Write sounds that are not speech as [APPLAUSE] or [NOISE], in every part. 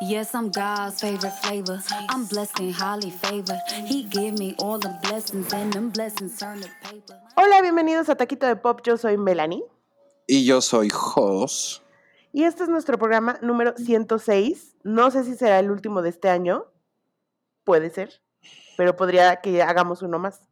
Yes, I'm God's favorite flavor. I'm blessed and highly favored. He give me all the blessings and them blessings turn to paper. Hola, bienvenidos a Taquito de Pop. Yo soy Melanie. Y yo soy Jos. Y este es nuestro programa número 106. No sé si será el último de este año. Puede ser. Pero podría que hagamos uno más.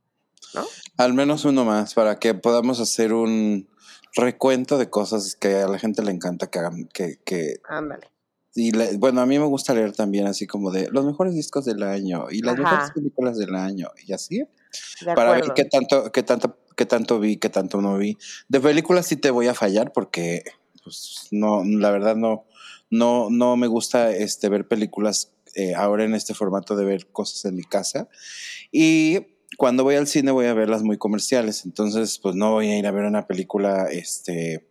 ¿No? Al menos uno más para que podamos hacer un recuento de cosas que a la gente le encanta que hagan. Que, que... Ándale. Y le- bueno, a mí me gusta leer también así como de los mejores discos del año y las Ajá. mejores películas del año y así. De para ver qué tanto, qué tanto, qué tanto vi, qué tanto no vi. De películas sí te voy a fallar porque, pues, no, la verdad no, no, no me gusta este ver películas eh, ahora en este formato de ver cosas en mi casa. Y cuando voy al cine voy a verlas muy comerciales. Entonces, pues no voy a ir a ver una película, este,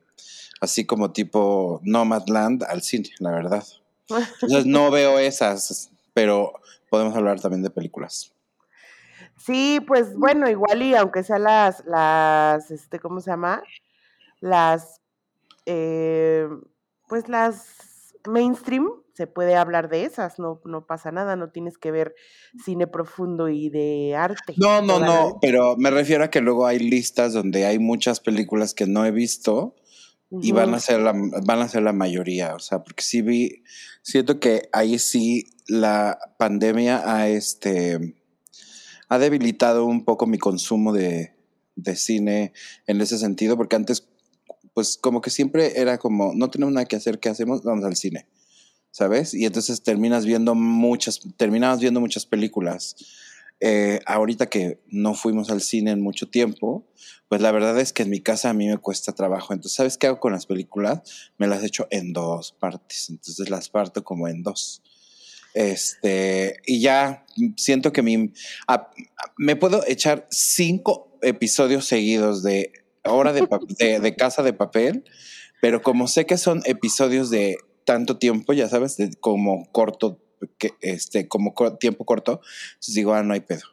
así como tipo Nomadland al cine, la verdad. [LAUGHS] Entonces no veo esas, pero podemos hablar también de películas. Sí, pues bueno, igual y aunque sean las, las, este, ¿cómo se llama? Las, eh, pues las mainstream, se puede hablar de esas, no, no pasa nada, no tienes que ver cine profundo y de arte. No, no, no, pero me refiero a que luego hay listas donde hay muchas películas que no he visto y van a ser la, van a ser la mayoría, o sea, porque sí vi, siento que ahí sí la pandemia ha este ha debilitado un poco mi consumo de, de cine en ese sentido, porque antes, pues como que siempre era como, no tenemos nada que hacer, ¿qué hacemos? Vamos al cine, ¿sabes? Y entonces terminas viendo muchas, terminabas viendo muchas películas. Eh, ahorita que no fuimos al cine en mucho tiempo, pues la verdad es que en mi casa a mí me cuesta trabajo. Entonces, ¿sabes qué hago con las películas? Me las echo en dos partes. Entonces las parto como en dos. Este, y ya siento que me puedo echar cinco episodios seguidos de hora de, de casa de papel, pero como sé que son episodios de tanto tiempo, ya sabes, de como corto, que, este, como co- tiempo corto, entonces digo, ah, no hay pedo.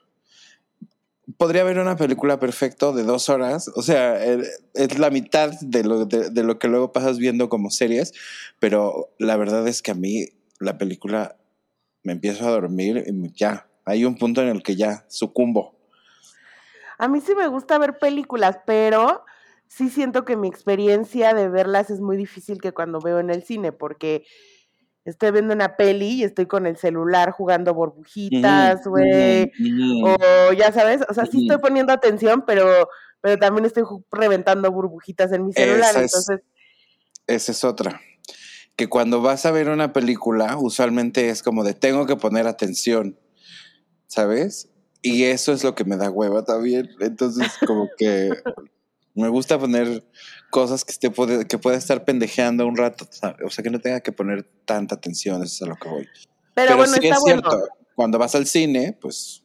Podría haber una película perfecto de dos horas, o sea, eh, es la mitad de lo, de, de lo que luego pasas viendo como series, pero la verdad es que a mí la película me empiezo a dormir y ya, hay un punto en el que ya sucumbo. A mí sí me gusta ver películas, pero sí siento que mi experiencia de verlas es muy difícil que cuando veo en el cine, porque estoy viendo una peli y estoy con el celular jugando burbujitas, güey. O ya sabes, o sea, sí estoy poniendo atención, pero, pero también estoy reventando burbujitas en mi celular. Esa es- Entonces, Esa es otra. Que cuando vas a ver una película, usualmente es como de tengo que poner atención, ¿sabes? Y eso es lo que me da hueva también. Entonces, como que [LAUGHS] me gusta poner cosas que, esté, puede- que pueda estar pendejeando un rato, o sea, que no tenga que poner tanta atención, eso es a lo que voy. pero, bueno, sí está es bueno. cierto, cuando vas al cine, pues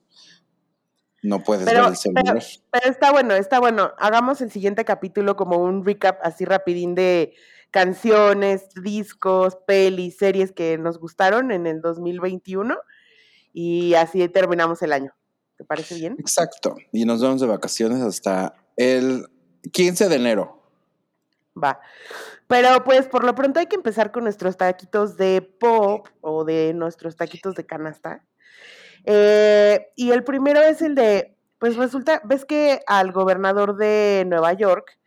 no puedes Pero- ver el celular. Pero está bueno, está bueno. Hagamos el siguiente capítulo como un recap así rapidín de canciones, discos, pelis, series que nos gustaron en el 2021 y así terminamos el año. ¿Te parece bien? Exacto. Y nos vamos de vacaciones hasta el 15 de enero. Va. Pero pues por lo pronto hay que empezar con nuestros taquitos de pop o de nuestros taquitos de canasta. Eh, y el primero es el de, pues resulta, ves que al gobernador de Nueva York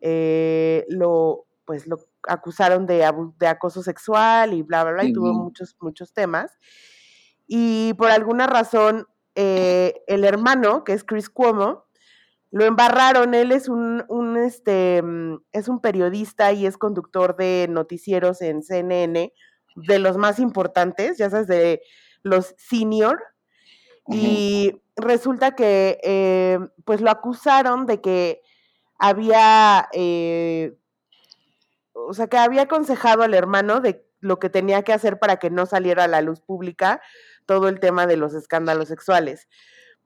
eh, lo, pues lo acusaron de, de acoso sexual y bla, bla, bla, y tuvo muchos, muchos temas. Y por alguna razón, eh, el hermano, que es Chris Cuomo, lo embarraron. Él es un, un, este, es un periodista y es conductor de noticieros en CNN, de los más importantes, ya sabes, de los senior. Y resulta que, eh, pues lo acusaron de que había, eh, o sea, que había aconsejado al hermano de lo que tenía que hacer para que no saliera a la luz pública todo el tema de los escándalos sexuales.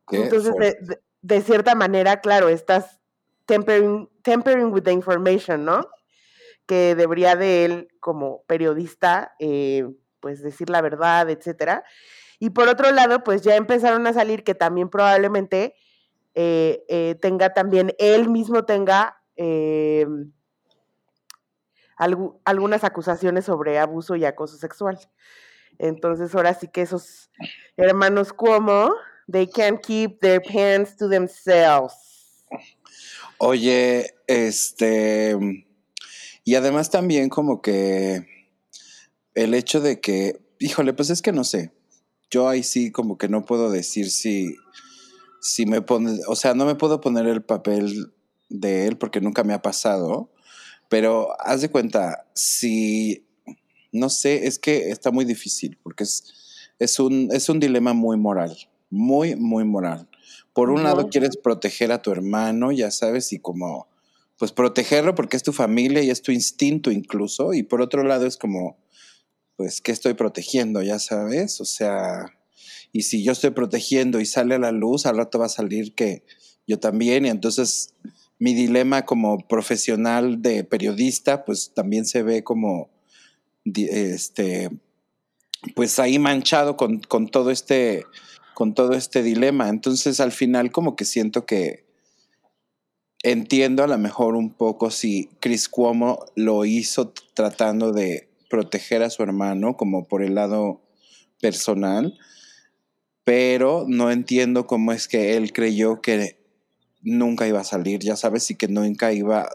Qué Entonces, de- de cierta manera, claro, estás tempering, tempering with the information, ¿no? Que debería de él, como periodista, eh, pues decir la verdad, etcétera. Y por otro lado, pues ya empezaron a salir que también probablemente eh, eh, tenga también, él mismo tenga algu- algunas acusaciones sobre abuso y acoso sexual. Entonces ahora sí que esos hermanos Cuomo, they can't keep their pants to themselves. Oye, este, y además también como que el hecho de que, híjole, pues es que no sé, yo ahí sí como que no puedo decir si, si me pone, o sea, no me puedo poner el papel de él porque nunca me ha pasado, pero haz de cuenta, si, no sé, es que está muy difícil porque es, es, un, es un dilema muy moral, muy, muy moral. Por un lado quieres proteger a tu hermano, ya sabes, y como, pues protegerlo porque es tu familia y es tu instinto incluso, y por otro lado es como, pues, ¿qué estoy protegiendo? Ya sabes, o sea, y si yo estoy protegiendo y sale a la luz, al rato va a salir que yo también, y entonces mi dilema como profesional de periodista, pues también se ve como, este, pues ahí manchado con, con todo este, con todo este dilema. Entonces al final como que siento que entiendo a lo mejor un poco si Chris Cuomo lo hizo tratando de proteger a su hermano como por el lado personal, pero no entiendo cómo es que él creyó que nunca iba a salir, ya sabes, y que nunca iba...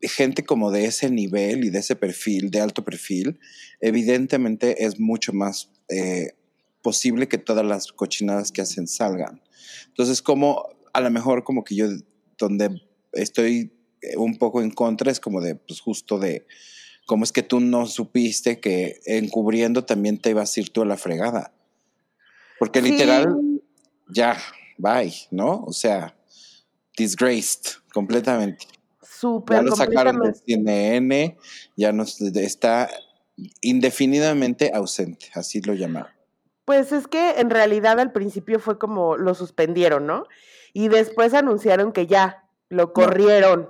Gente como de ese nivel y de ese perfil, de alto perfil, evidentemente es mucho más eh, posible que todas las cochinadas que hacen salgan. Entonces, como a lo mejor como que yo, donde estoy eh, un poco en contra, es como de, pues justo de, cómo es que tú no supiste que encubriendo también te ibas a ir tú a la fregada. Porque literal, ya, bye, ¿no? O sea, disgraced completamente. Súper. Ya lo sacaron del CNN, ya nos está indefinidamente ausente, así lo llamaron. Pues es que en realidad al principio fue como lo suspendieron, ¿no? Y después anunciaron que ya lo corrieron.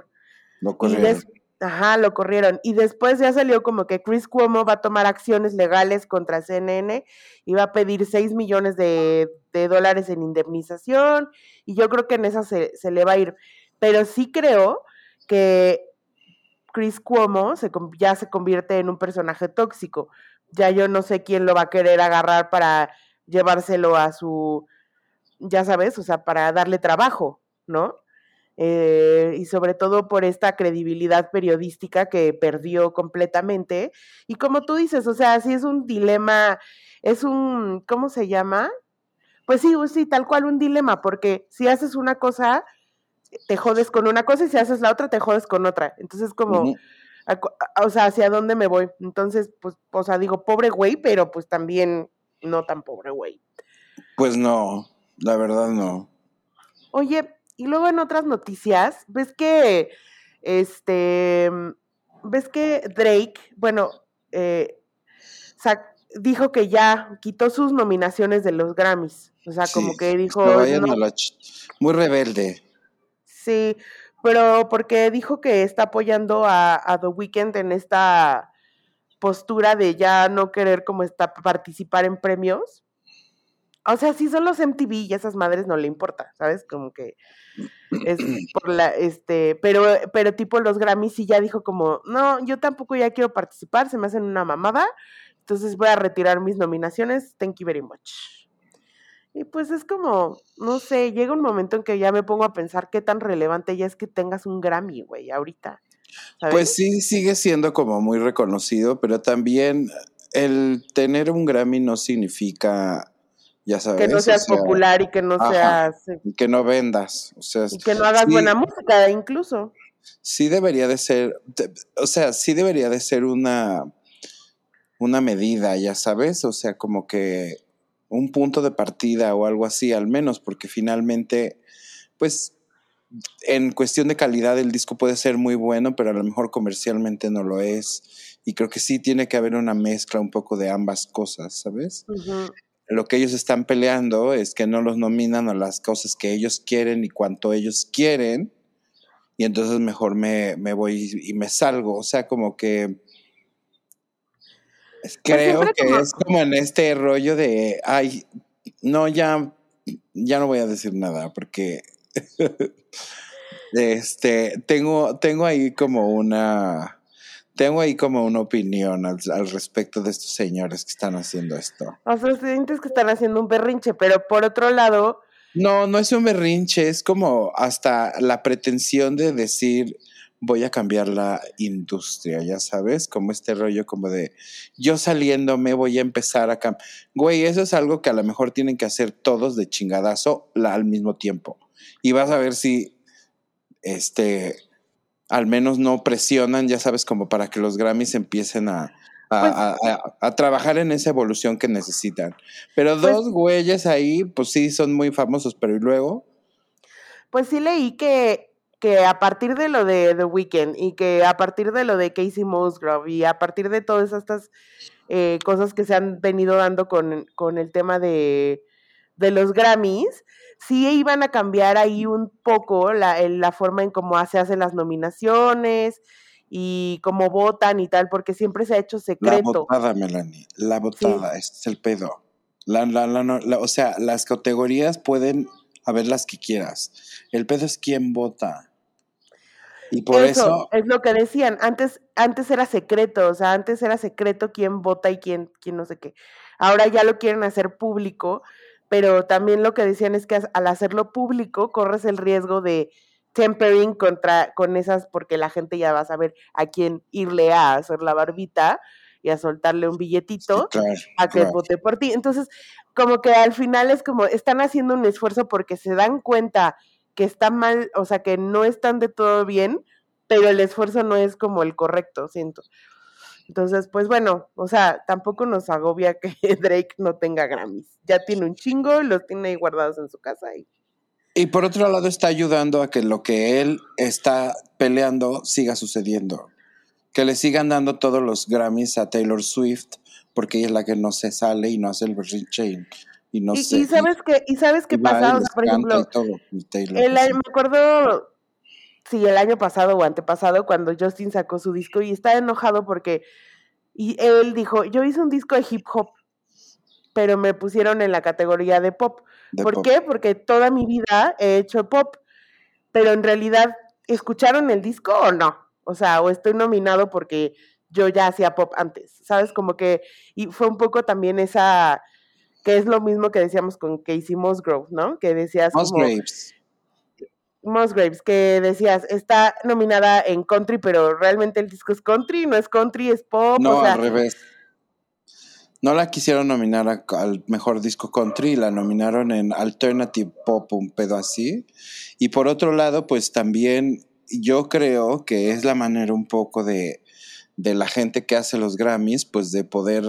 Lo corrieron. Ajá, lo corrieron. Y después ya salió como que Chris Cuomo va a tomar acciones legales contra CNN y va a pedir 6 millones de, de dólares en indemnización. Y yo creo que en esa se, se, le va a ir. Pero sí creo que Chris Cuomo se, ya se convierte en un personaje tóxico. Ya yo no sé quién lo va a querer agarrar para llevárselo a su, ya sabes, o sea, para darle trabajo, ¿no? Eh, y sobre todo por esta credibilidad periodística que perdió completamente. Y como tú dices, o sea, sí es un dilema, es un, ¿cómo se llama? Pues sí, sí, tal cual un dilema, porque si haces una cosa, te jodes con una cosa y si haces la otra, te jodes con otra. Entonces, como. O sea, ¿hacia dónde me voy? Entonces, pues, o sea, digo, pobre güey, pero pues también no tan pobre güey. Pues no, la verdad no. Oye, y luego en otras noticias, ves que, este, ves que Drake, bueno, eh, dijo que ya quitó sus nominaciones de los Grammys. O sea, sí, como que dijo... No, muy rebelde. Sí, pero porque dijo que está apoyando a, a, The Weeknd en esta postura de ya no querer como está participar en premios. O sea, si son los MTV y esas madres no le importa, ¿sabes? Como que es por la, este, pero, pero tipo los Grammys sí ya dijo como, no, yo tampoco ya quiero participar, se me hacen una mamada, entonces voy a retirar mis nominaciones, thank you very much. Y pues es como, no sé, llega un momento en que ya me pongo a pensar qué tan relevante ya es que tengas un Grammy, güey, ahorita. ¿sabes? Pues sí, sigue siendo como muy reconocido, pero también el tener un Grammy no significa ya sabes. Que no seas o sea, popular y que no ajá, seas. Y que no vendas. O sea, y que no hagas sí, buena música, incluso. Sí debería de ser, o sea, sí debería de ser una, una medida, ya sabes, o sea, como que un punto de partida o algo así, al menos, porque finalmente, pues, en cuestión de calidad el disco puede ser muy bueno, pero a lo mejor comercialmente no lo es. Y creo que sí tiene que haber una mezcla un poco de ambas cosas, ¿sabes? Uh -huh lo que ellos están peleando es que no los nominan a las cosas que ellos quieren y cuanto ellos quieren, y entonces mejor me, me voy y me salgo. O sea, como que creo pues que como... es como en este rollo de, ay, no, ya, ya no voy a decir nada, porque [LAUGHS] este, tengo, tengo ahí como una tengo ahí como una opinión al, al respecto de estos señores que están haciendo esto. O sea, sientes que están haciendo un berrinche, pero por otro lado, No, no es un berrinche, es como hasta la pretensión de decir voy a cambiar la industria, ya sabes, como este rollo como de yo saliéndome voy a empezar a cambiar. Güey, eso es algo que a lo mejor tienen que hacer todos de chingadazo la- al mismo tiempo. Y vas a ver si, este, al menos no presionan, ya sabes, como para que los Grammys empiecen a, a, Pues- a- a- a trabajar en esa evolución que necesitan. Pero Pues- dos güeyes ahí, pues sí, son muy famosos, pero ¿y luego? pues sí leí que, que a partir de lo de The Weeknd y que a partir de lo de Casey Musgrove y a partir de todas estas eh, cosas que se han venido dando con, con el tema de, de los Grammys, sí iban a cambiar ahí un poco la, la forma en cómo se hacen las nominaciones y cómo votan y tal, porque siempre se ha hecho La secreto. votada, Melanie, la votada, ese es el pedo. La, la, la, la- o sea, las categorías pueden haber las que quieras. El pedo es quién vota. Y por eso, es lo que decían. Antes, antes era secreto, o sea, antes era secreto quién vota y quién, quién no sé qué. Ahora ya lo quieren hacer público, pero también lo que decían es que al hacerlo público corres el riesgo de tempering contra con esas, porque la gente ya va a saber a quién irle a hacer la barbita y a soltarle un sí, billetito claro, a que claro. vote por ti. Entonces, como que al final es como, están haciendo un esfuerzo porque se dan cuenta que está mal, o sea, que no están de todo bien, pero el esfuerzo no es como el correcto, siento. Entonces, pues bueno, o sea, tampoco nos agobia que [LAUGHS] Drake no tenga Grammys. Ya tiene un chingo, los tiene ahí guardados en su casa y Y por otro lado está ayudando a que lo que él está peleando siga sucediendo. Que le sigan dando todos los Grammys a Taylor Swift, porque ella es la que no se sale y no hace el berrinche y, no y, sé. y sabes qué, y sabes qué pasa, o les sea, por ejemplo, todo, El me acuerdo, sí, el año pasado o antepasado, cuando Justin sacó su disco y estaba enojado porque y él dijo, yo hice un disco de hip hop, pero me pusieron en la categoría de pop. de ¿Por pop. qué? Porque toda mi vida he hecho pop, pero en realidad, ¿escucharon el disco o no? O sea, o estoy nominado porque yo ya hacía pop antes, ¿sabes? Como que, y fue un poco también esa, que es lo mismo que decíamos con Casey Musgrove, ¿no? Que decías como... Musgraves. Musgraves, que decías, está nominada en country, pero realmente el disco es country, no es country, es pop, No, o sea, al revés. No la quisieron nominar a- al mejor disco country, la nominaron en Alternative Pop, un pedo así. Y por otro lado, pues también yo creo que es la manera un poco de, de la gente que hace los Grammys, pues de poder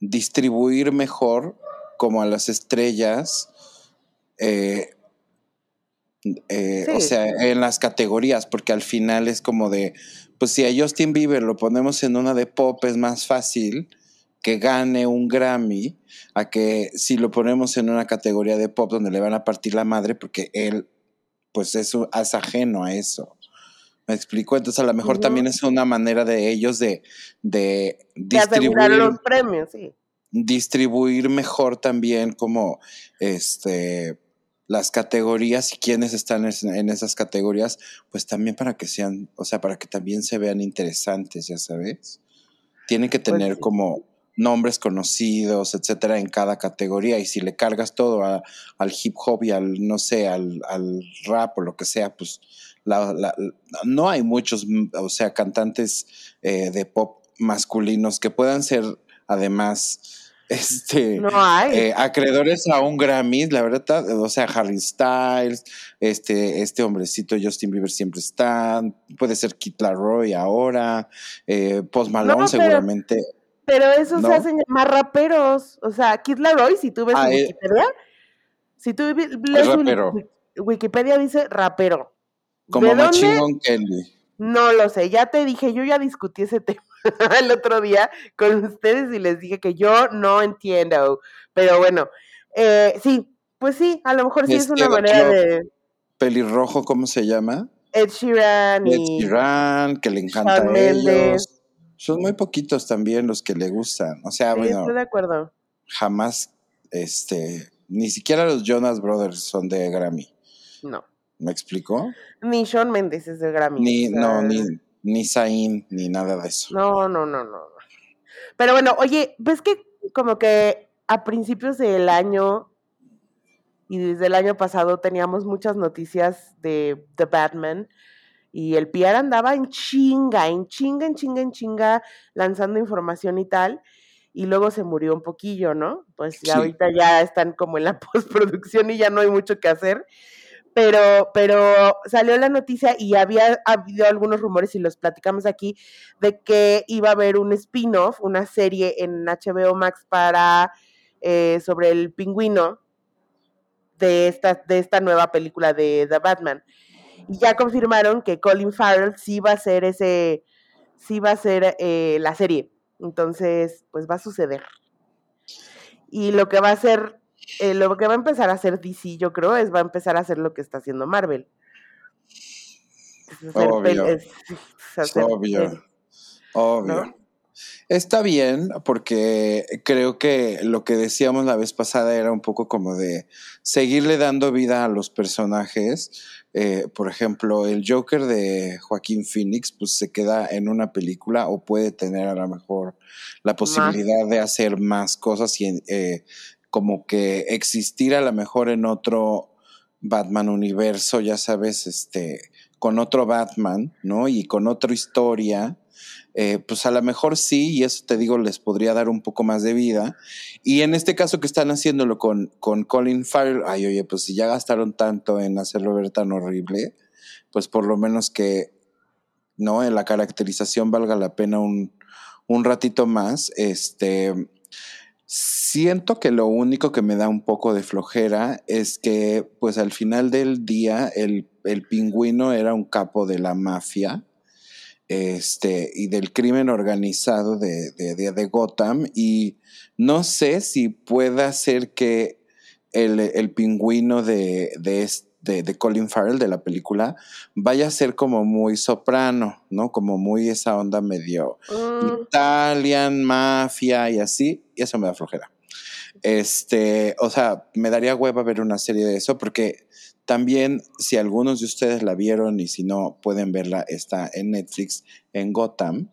distribuir mejor como a las estrellas. eh, eh, O sea, en las categorías, porque al final es como de, pues si a Justin Bieber lo ponemos en una de pop es más fácil que gane un Grammy a que si lo ponemos en una categoría de pop donde le van a partir la madre porque él pues es, u- es ajeno a eso. ¿Me explico? Entonces a lo mejor también es una manera de ellos de, de de asegurar distribuir los premios, sí. distribuir mejor también como este las categorías y quienes están es- en esas categorías, pues también para que sean, o sea, para que también se vean interesantes, ya sabes. Tienen que Pues tener sí. como nombres conocidos, etcétera, en cada categoría. Y si le cargas todo a- al hip hop y al, no sé, al, al rap o lo que sea, pues la- la- no hay muchos, o sea, cantantes eh, de pop masculinos que puedan ser además [LAUGHS] este No hay. eh, acreedores a un Grammy, la verdad, o sea, Harry Styles, este, este hombrecito Justin Bieber siempre está, puede ser Kit Laroi ahora, eh, Post Malone pero- seguramente. pero esos ¿no? se hacen llamar raperos. O sea, Kid Laroi, si tú ves Ah, su eh. Wikipedia, si tú lees Wikipedia dice rapero. Como. Machine Kelly. No lo sé, ya te dije, yo ya discutí ese [LAUGHS] tema el otro día con ustedes y les dije que yo no entiendo. Pero bueno, eh, sí, pues sí, a lo mejor sí es una manera de Pelirrojo, ¿cómo se llama? Ed Sheeran Ed Sheeran, que le encanta Shawn a Mendes. ellos. Son muy poquitos también los que le gustan. O sea, sí, bueno, estoy de acuerdo. jamás, este, ni siquiera los Jonas Brothers son de Grammy. No. ¿Me explicó? Ni Shawn Mendes es de Grammy. Ni, no, ni, ni Zayn, ni nada de eso. No, no, no, no. Pero bueno, oye, ¿ves que como que a principios del año y desde el año pasado teníamos muchas noticias de The Batman y el PR andaba en chinga, en chinga, en chinga, en chinga, lanzando información y tal, y luego se murió un poquillo, ¿no? Pues ya Sí. ahorita ya están como en la [LAUGHS] postproducción y ya no hay mucho que hacer. Pero, pero salió la noticia y había habido algunos rumores, y los platicamos aquí, de que iba a haber un spin-off, una serie en HBO Max para eh, sobre el pingüino de esta, de esta nueva película de The Batman. Y ya confirmaron que Colin Farrell sí va a ser ese, sí va a ser eh, la serie. Entonces, pues va a suceder. Y lo que va a hacer, eh, lo que va a empezar a hacer DC, yo creo, es va a empezar a hacer lo que está haciendo Marvel. Es hacer Obvio. pel- es- es Obvio. Obvio. ¿no? Está bien, porque creo que lo que decíamos la vez pasada era un poco como de seguirle dando vida a los personajes. Eh, por ejemplo, el Joker de Joaquín Phoenix, pues se queda en una película o puede tener a lo mejor la posibilidad de hacer más cosas y eh, como que existir a lo mejor en otro Batman universo, ya sabes, este, con otro Batman, ¿no? Y con otra historia eh, pues a lo mejor sí, y eso te digo, les podría dar un poco más de vida. Y en este caso que están haciéndolo con, con Colin Farrell, ay, oye, pues si ya gastaron tanto en hacerlo ver tan horrible, pues por lo menos que, ¿no? En la caracterización valga la pena un, un ratito más. Este, siento que lo único que me da un poco de flojera es que, pues al final del día, el, el pingüino era un capo de la mafia este, y del crimen organizado de, de, de, de Gotham. Y no sé si pueda ser que el, el pingüino de, de, de, de, Colin Farrell de la película vaya a ser como muy soprano, ¿no? Como muy esa onda medio Mm, Italian, mafia y así. Y eso me da flojera. Este, o sea, me daría hueva ver una serie de eso porque también, si algunos de ustedes la vieron y si no pueden verla, está en Netflix, en Gotham.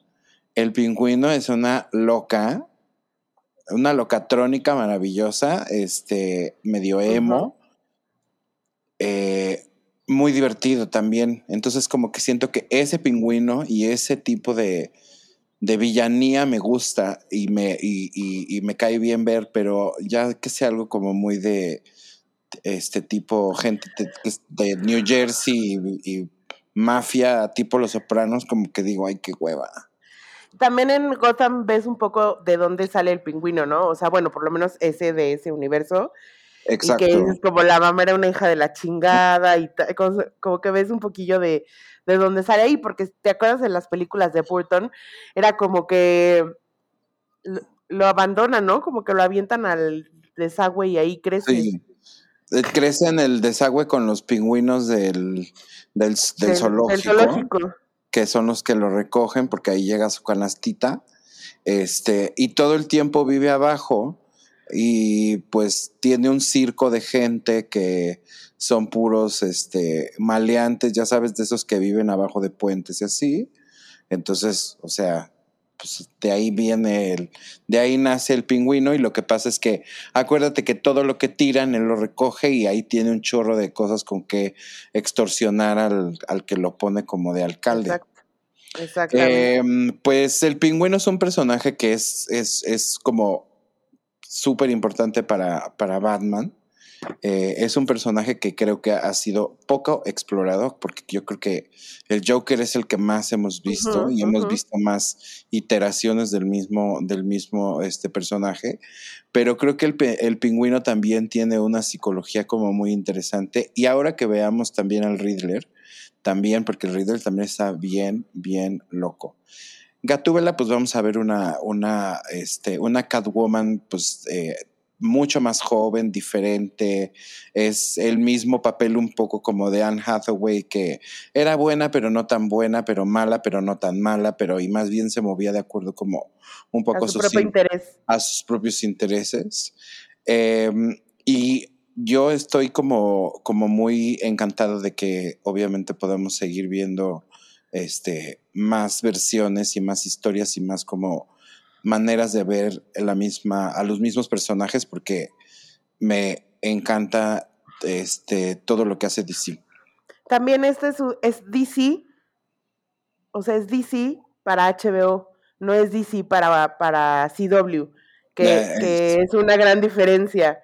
El pingüino es una loca, una locatrónica maravillosa, este, medio emo, uh -huh. eh, muy divertido también. Entonces, como que siento que ese pingüino y ese tipo de, de villanía me gusta y me, y, y, y me cae bien ver, pero ya que sea algo como muy de este tipo gente de, de New Jersey y, y, mafia tipo Los Sopranos, como que digo, ay, qué hueva. También en Gotham ves un poco de dónde sale el pingüino, ¿no? O sea, bueno, por lo menos ese de ese universo. Exacto. Y que es como la mamá era una hija de la chingada y como, como, que ves un poquillo de, de dónde sale ahí, porque te acuerdas de las películas de Burton, era como que lo, lo abandonan, ¿no? Como que lo avientan al desagüe y ahí crece. Sí crece en el desagüe con los pingüinos del, del, del, del, zoológico, del, zoológico, que son los que lo recogen porque ahí llega su canastita, este, y todo el tiempo vive abajo y pues tiene un circo de gente que son puros este, maleantes, ya sabes, de esos que viven abajo de puentes y así. Entonces, o sea, pues de ahí viene el, de ahí nace el pingüino y lo que pasa es que acuérdate que todo lo que tiran él lo recoge y ahí tiene un chorro de cosas con que extorsionar al, al que lo pone como de alcalde. Exacto. Exactamente. Eh, pues el pingüino es un personaje que es, es, es como súper importante para, para Batman. Eh, es un personaje que creo que ha sido poco explorado, porque yo creo que el Joker es el que más hemos visto uh -huh, y hemos uh -huh. visto más iteraciones del mismo, del mismo este personaje. Pero creo que el, el, pingüino también tiene una psicología como muy interesante. Y ahora que veamos también al Riddler, también, porque el Riddler también está bien, bien loco. Gatúbela, pues vamos a ver una, una, este, una Catwoman, pues eh, mucho más joven, diferente. Es el mismo papel un poco como de Anne Hathaway, que era buena, pero no tan buena, pero mala, pero no tan mala, pero y más bien se movía de acuerdo como un poco a su propio interés. a sus propios intereses. Eh, y yo estoy como, como muy encantado de que obviamente podamos seguir viendo este más versiones y más historias y más como maneras de ver la misma, a los mismos personajes porque me encanta este, todo lo que hace DC. También este es, es DC, o sea, es DC para HBO, no es DC para, para CW, que, que es una gran diferencia.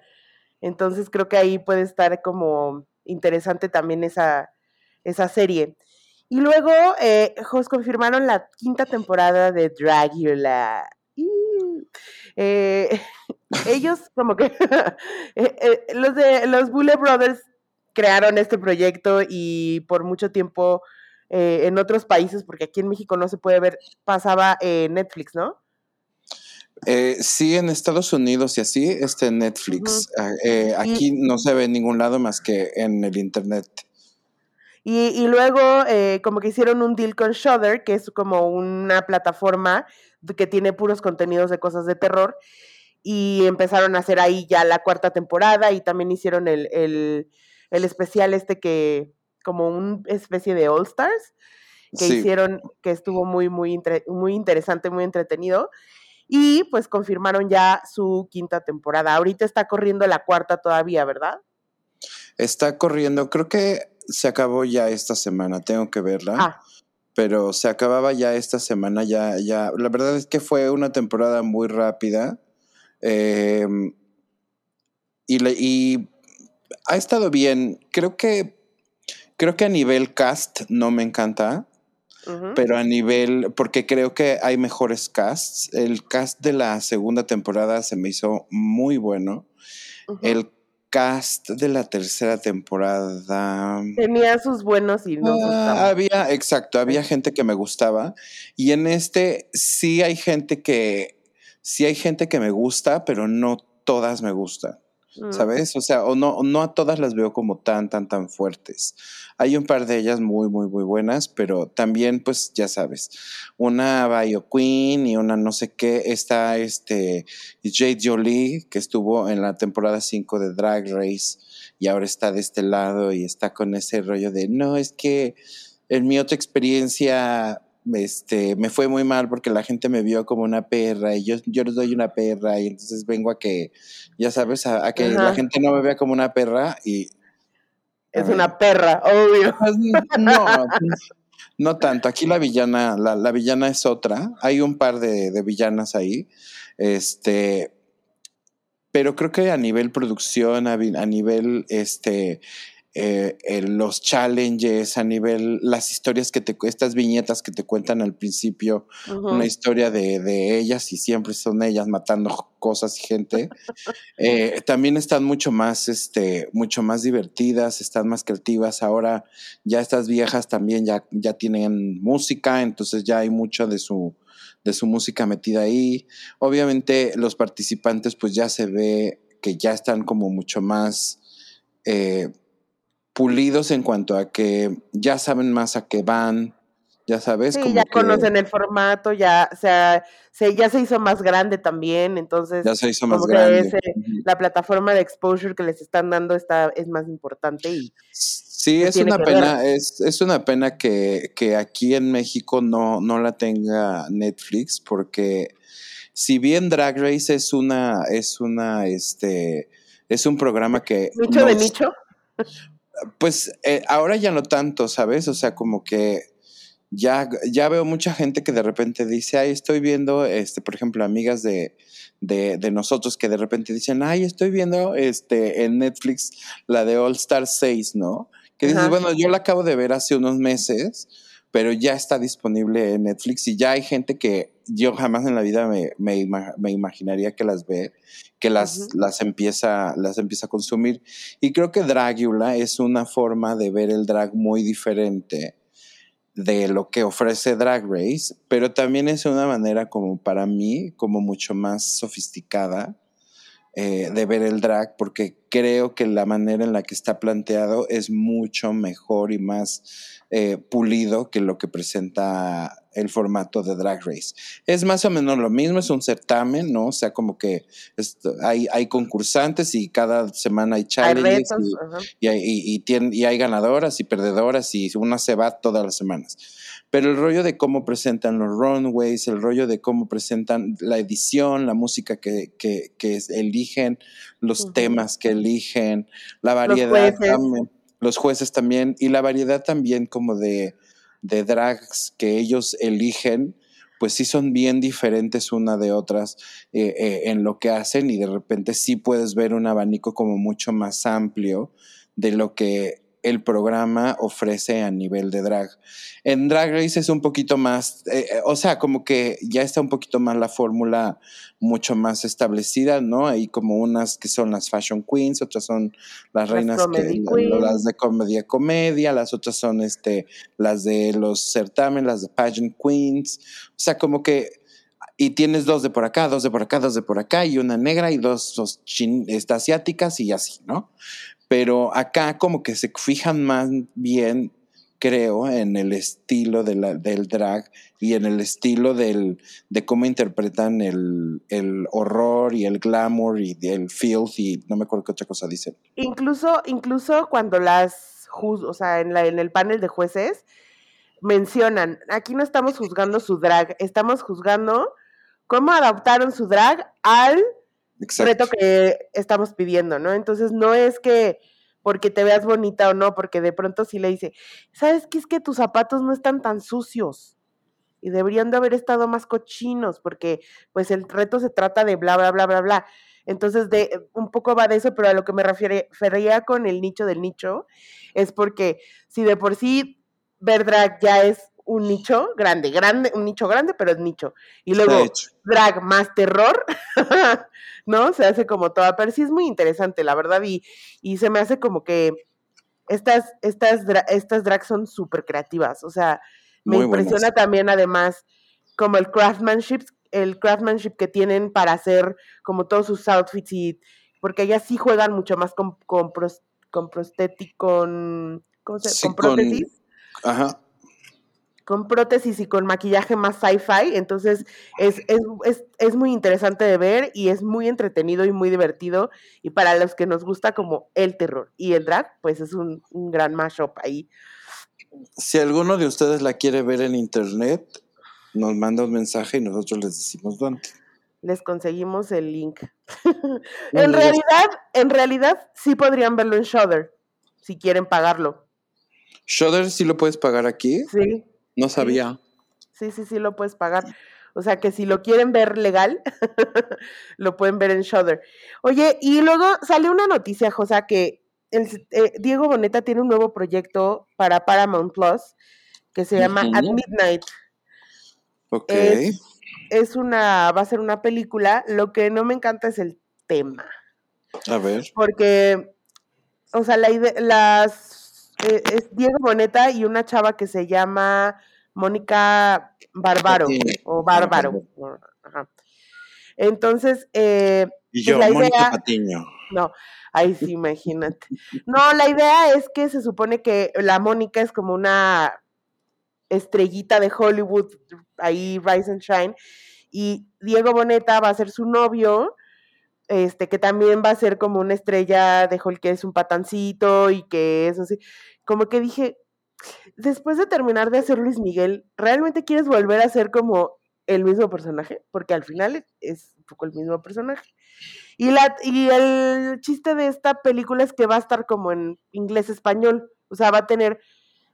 Entonces creo que ahí puede estar como interesante también esa, esa serie. Y luego, eh, confirmaron la quinta temporada de Dragula. Eh, [LAUGHS] ellos como que [LAUGHS] eh, eh, los de los Bullet Brothers crearon este proyecto y por mucho tiempo en otros países, porque aquí en México no se puede ver, pasaba en Netflix, ¿no? sí, en Estados Unidos y así, este Netflix. Ah, aquí no se ve en ningún lado más que en el Internet. Y, y luego como que hicieron un deal con Shudder, que es como una plataforma que tiene puros contenidos de cosas de terror y empezaron a hacer ahí ya la cuarta temporada y también hicieron el, el, el especial este que, como una especie de All Stars, que hicieron, que estuvo muy, muy, muy interesante, muy entretenido. Y pues confirmaron ya su quinta temporada. Ahorita está corriendo la cuarta todavía, ¿verdad? Está corriendo, creo que se acabó ya esta semana, tengo que verla. Ah. Pero se acababa ya esta semana, ya, ya. La verdad es que fue una temporada muy rápida. Em, y, ha estado bien. Creo que, creo que a nivel cast no me encanta. Pero a nivel, porque creo que hay mejores casts. El cast de la segunda temporada se me hizo muy bueno. El cast de la tercera temporada. Tenía sus buenos y no. Ah, había, exacto, había gente que me gustaba. Y en este sí hay gente que sí hay gente que me gusta, pero no todas me gustan. Mm. ¿Sabes? O sea, o no, no a todas las veo como tan, tan, tan fuertes. Hay un par de ellas muy, muy, muy buenas, pero también, pues, ya sabes, una Bio Queen y una no sé qué. Está este Jade Jolie, que estuvo en la temporada 5 de Drag Race y ahora está de este lado y está con ese rollo de, no, es que en mi otra experiencia este, me fue muy mal porque la gente me vio como una perra y yo, yo les doy una perra y entonces vengo a que, ya sabes, a, que la gente no me vea como una perra y... Es una perra, obvio. Pues, no, no tanto. Aquí la villana, la, la villana es otra. Hay un par de, de villanas ahí. Este, pero creo que a nivel producción, a, a nivel este, eh, los challenges, a nivel, las historias que te, estas viñetas que te cuentan al principio, una historia de, ellas y siempre son ellas matando cosas y gente. [LAUGHS] Eh, también están mucho más, este, mucho más divertidas, están más creativas. Ahora ya estas viejas también ya, ya tienen música, entonces ya hay mucho de su, de su música metida ahí. Obviamente los participantes pues ya se ve que ya están como mucho más... Eh, pulidos en cuanto a que ya saben más a qué van, ya sabes. Sí, ya conocen el formato, ya, o sea, se, ya se hizo más grande también, entonces. Ya se hizo más grande. la plataforma de exposure que les están dando está, es más importante y. Sí, es una pena, es, es, una pena que, que, aquí en México no, no la tenga Netflix, porque si bien Drag Race es una, es una, este, es un programa que. ¿Nicho de nicho? Pues eh, ahora ya no tanto, ¿sabes? O sea, como que ya, ya veo mucha gente que de repente dice, ay, estoy viendo, este, por ejemplo, amigas de, de, de nosotros que de repente dicen, ay, estoy viendo este, en Netflix la de All Star 6, ¿no? Que dices, bueno, yo la acabo de ver hace unos meses, pero ya está disponible en Netflix y ya hay gente que yo jamás en la vida me, me, imaginaría que las ve, que las, las, empieza, las empieza a consumir. Y creo que Dragula es una forma de ver el drag muy diferente de lo que ofrece Drag Race, pero también es una manera como para mí, como mucho más sofisticada eh, de ver el drag, porque creo que la manera en la que está planteado es mucho mejor y más eh, pulido que lo que presenta el formato de Drag Race. Es más o menos lo mismo, es un certamen, ¿no? O sea, como que hay, hay concursantes y cada semana hay challenges y, hay, y, y, hay ganadoras y perdedoras y una se va todas las semanas. Pero el rollo de cómo presentan los runways, el rollo de cómo presentan la edición, la música que, que, que eligen, los temas que eligen, la variedad jueces. también, los jueces también, y la variedad también como de, de drags que ellos eligen, pues sí son bien diferentes una de otras eh, eh, en lo que hacen y de repente sí puedes ver un abanico como mucho más amplio de lo que el programa ofrece a nivel de drag. En Drag Race es un poquito más, eh, eh, o sea, como que ya está un poquito más la fórmula mucho más establecida, ¿no? Hay como unas que son las fashion queens, otras son las Las reinas que, las de comedia comedia, las otras son este, las de los certámenes, las de pageant queens, o sea, como que y tienes dos de por acá, dos de por acá, dos de por acá, y una negra y dos, dos chin- este, asiáticas y así, ¿no? Pero acá como que se fijan más bien, creo, en el estilo del drag y en el estilo del, de cómo interpretan el, el horror y el glamour y el filth y no me acuerdo qué otra cosa dicen. Incluso, incluso cuando las o sea, en, la, en el panel de jueces mencionan, aquí no estamos juzgando su drag, estamos juzgando cómo adaptaron su drag al Exacto. reto que estamos pidiendo, ¿no? Entonces no es que porque te veas bonita o no, porque de pronto sí le dice, ¿sabes qué? Es que tus zapatos no están tan sucios y deberían de haber estado más cochinos, porque pues el reto se trata de bla, bla, bla, bla, bla. Entonces, de, un poco va de eso, pero a lo que me refería con el nicho del nicho, es porque si de por sí ver drag ya es un nicho grande, grande, un nicho grande, pero es nicho. Y luego drag más terror, [LAUGHS] ¿no? Se hace como toda, pero sí es muy interesante, la verdad, y, y se me hace como que estas, estas, dra- estas drags son súper creativas, o sea, me Muy buenas. impresiona también además como el craftsmanship, el craftsmanship que tienen para hacer como todos sus outfits y porque ellas sí juegan mucho más con, con, pros- con con, ¿cómo se- Sí, con con- prótesis Ajá. Con prótesis y con maquillaje más sci-fi, entonces es, es, es, es muy interesante de ver y es muy entretenido y muy divertido y para los que nos gusta como el terror y el drag, pues es un, un gran mashup ahí. Si alguno de ustedes la quiere ver en internet, nos manda un mensaje y nosotros les decimos dónde. Les conseguimos el link. [LAUGHS] En realidad, en realidad sí podrían verlo en Shudder, si quieren pagarlo. Shudder sí lo puedes pagar aquí. Sí, No sabía. sí, sí, sí lo puedes pagar. O sea que si lo quieren ver legal, [LAUGHS] lo pueden ver en Shudder. Oye, y luego sale una noticia, Josa, que el- eh, Diego Boneta tiene un nuevo proyecto para Paramount Plus que se llama At. Midnight. Ok. Es, es una, va a ser una película. Lo que no me encanta es el tema. A ver. Porque, o sea, la las eh, es Diego Boneta y una chava que se llama Mónica Bárbaro Patiño. o Bárbaro. Ajá. Entonces, eh, Y pues yo, la Mónica idea- Patiño. no, ahí sí, imagínate. No, la idea es que se supone que la Mónica es como una estrellita de Hollywood, ahí Rise and Shine, y Diego Boneta va a ser su novio, este, que también va a ser como una estrella de Hollywood, que es un patancito y que es así. Como que dije, después de terminar de hacer Luis Miguel, ¿realmente quieres volver a ser como el mismo personaje? Porque al final es un poco el mismo personaje. Y, la, y el chiste de esta película es que va a estar como en inglés-español, o sea, va a tener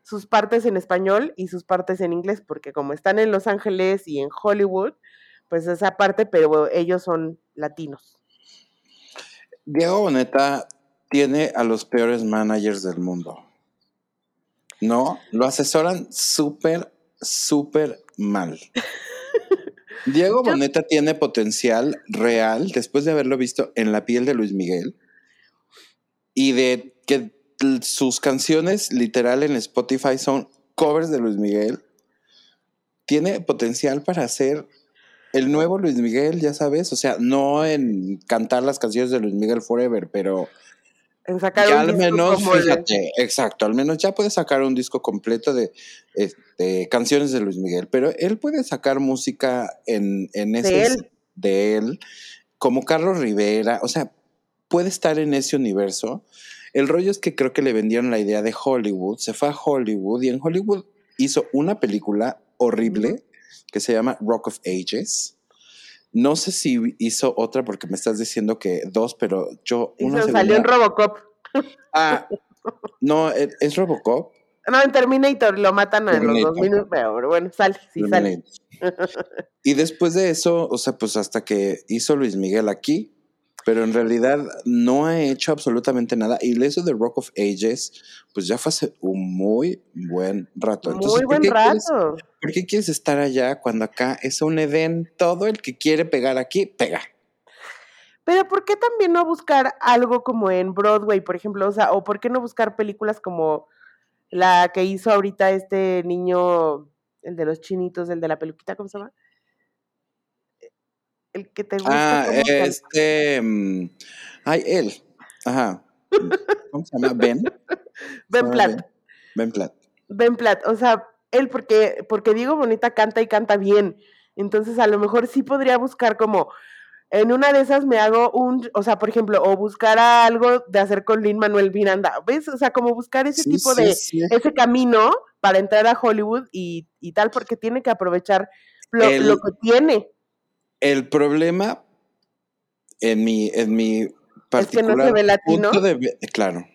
sus partes en español y sus partes en inglés, porque como están en Los Ángeles y en Hollywood, pues esa parte, pero ellos son latinos. Diego Boneta tiene a los peores managers del mundo. No, lo asesoran súper, súper mal. [LAUGHS] Diego Yo- Boneta tiene potencial real después de haberlo visto en la piel de Luis Miguel y de que sus canciones literal en Spotify son covers de Luis Miguel. Tiene potencial para hacer el nuevo Luis Miguel, ya sabes, o sea, no en cantar las canciones de Luis Miguel Forever, pero En sacar ya un al disco menos, el- fíjate, exacto, al menos ya puede sacar un disco completo de este, canciones de Luis Miguel, pero él puede sacar música en, en ese de él. de él, como Carlos Rivera, o sea, puede estar en ese universo. El rollo es que creo que le vendieron la idea de Hollywood, se fue a Hollywood y en Hollywood hizo una película horrible que se llama Rock of Ages. No sé si hizo otra porque me estás diciendo que dos, pero yo... Y se salió en Robocop. [LAUGHS] Ah, no, ¿e- ¿es Robocop? No, en Terminator lo matan a los dos minutos, pero bueno, sale, sí sale. Y después de eso, o sea, pues hasta que hizo Luis Miguel aquí, pero en realidad no ha hecho absolutamente nada. Y eso de Rock of Ages, pues ya fue hace un muy buen rato. Entonces, Muy ¿por buen quieres- rato. ¿Por qué quieres estar allá cuando acá es un Edén? Todo el que quiere pegar aquí, pega. Pero ¿por qué también no buscar algo como en Broadway, por ejemplo? O sea, o ¿por qué no buscar películas como la que hizo ahorita este niño, el de los chinitos, el de la peluquita, ¿cómo se llama? El que te gusta. Ah, este. mm, ay, él. Ajá. ¿Cómo se llama? Ben. [LAUGHS] Ben ¿Se llama Platt. Ben Platt. Ben Platt, o sea, él porque, porque Diego Bonita canta y canta bien. Entonces, a lo mejor sí podría buscar como, en una de esas me hago un, o sea, por ejemplo, o buscar algo de hacer con Lin Manuel Miranda, ¿ves? O sea, como buscar ese Sí, tipo sí, de, sí. ese camino para entrar a Hollywood y, y tal, porque tiene que aprovechar lo, El- lo que tiene. El problema en mi, en mi Es que no particular se ve latino. punto de claro.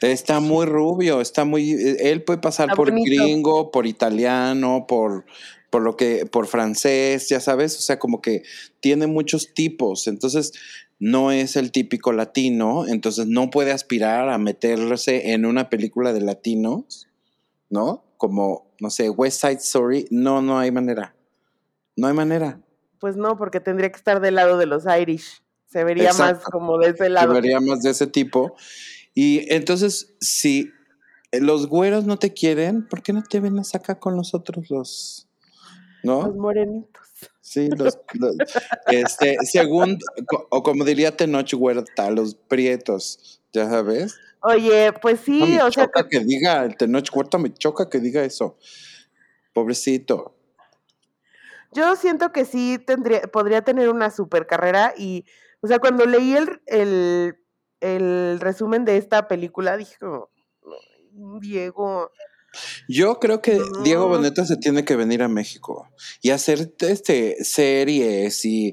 Está muy rubio, está muy. Él puede pasar Está por bonito. gringo, por italiano, por, por lo que, por francés, ya sabes. O sea, como que tiene muchos tipos. Entonces, no es el típico latino. Entonces, no puede aspirar a meterse en una película de latinos, ¿no? Como, no sé, West Side Story. No, no hay manera. No hay manera. Pues no, porque tendría que estar del lado de los Irish. Se vería más como de ese lado. vería más de ese tipo. Y entonces, si los güeros no te quieren, ¿por qué no te ven acá con nosotros los, Los no? morenitos. Sí, los, los- este, según, o como diría Tenoch Huerta, los prietos, ya sabes. Oye, pues No, sí, me o sea, choca que diga, el Tenoch Huerta me choca que diga eso. Pobrecito. Yo siento que sí tendría, podría tener una super carrera y, o sea, cuando leí el, el, resumen de esta película, dije como, "No, Diego, Yo creo que No. Diego Boneta se tiene que venir a México y hacer este series y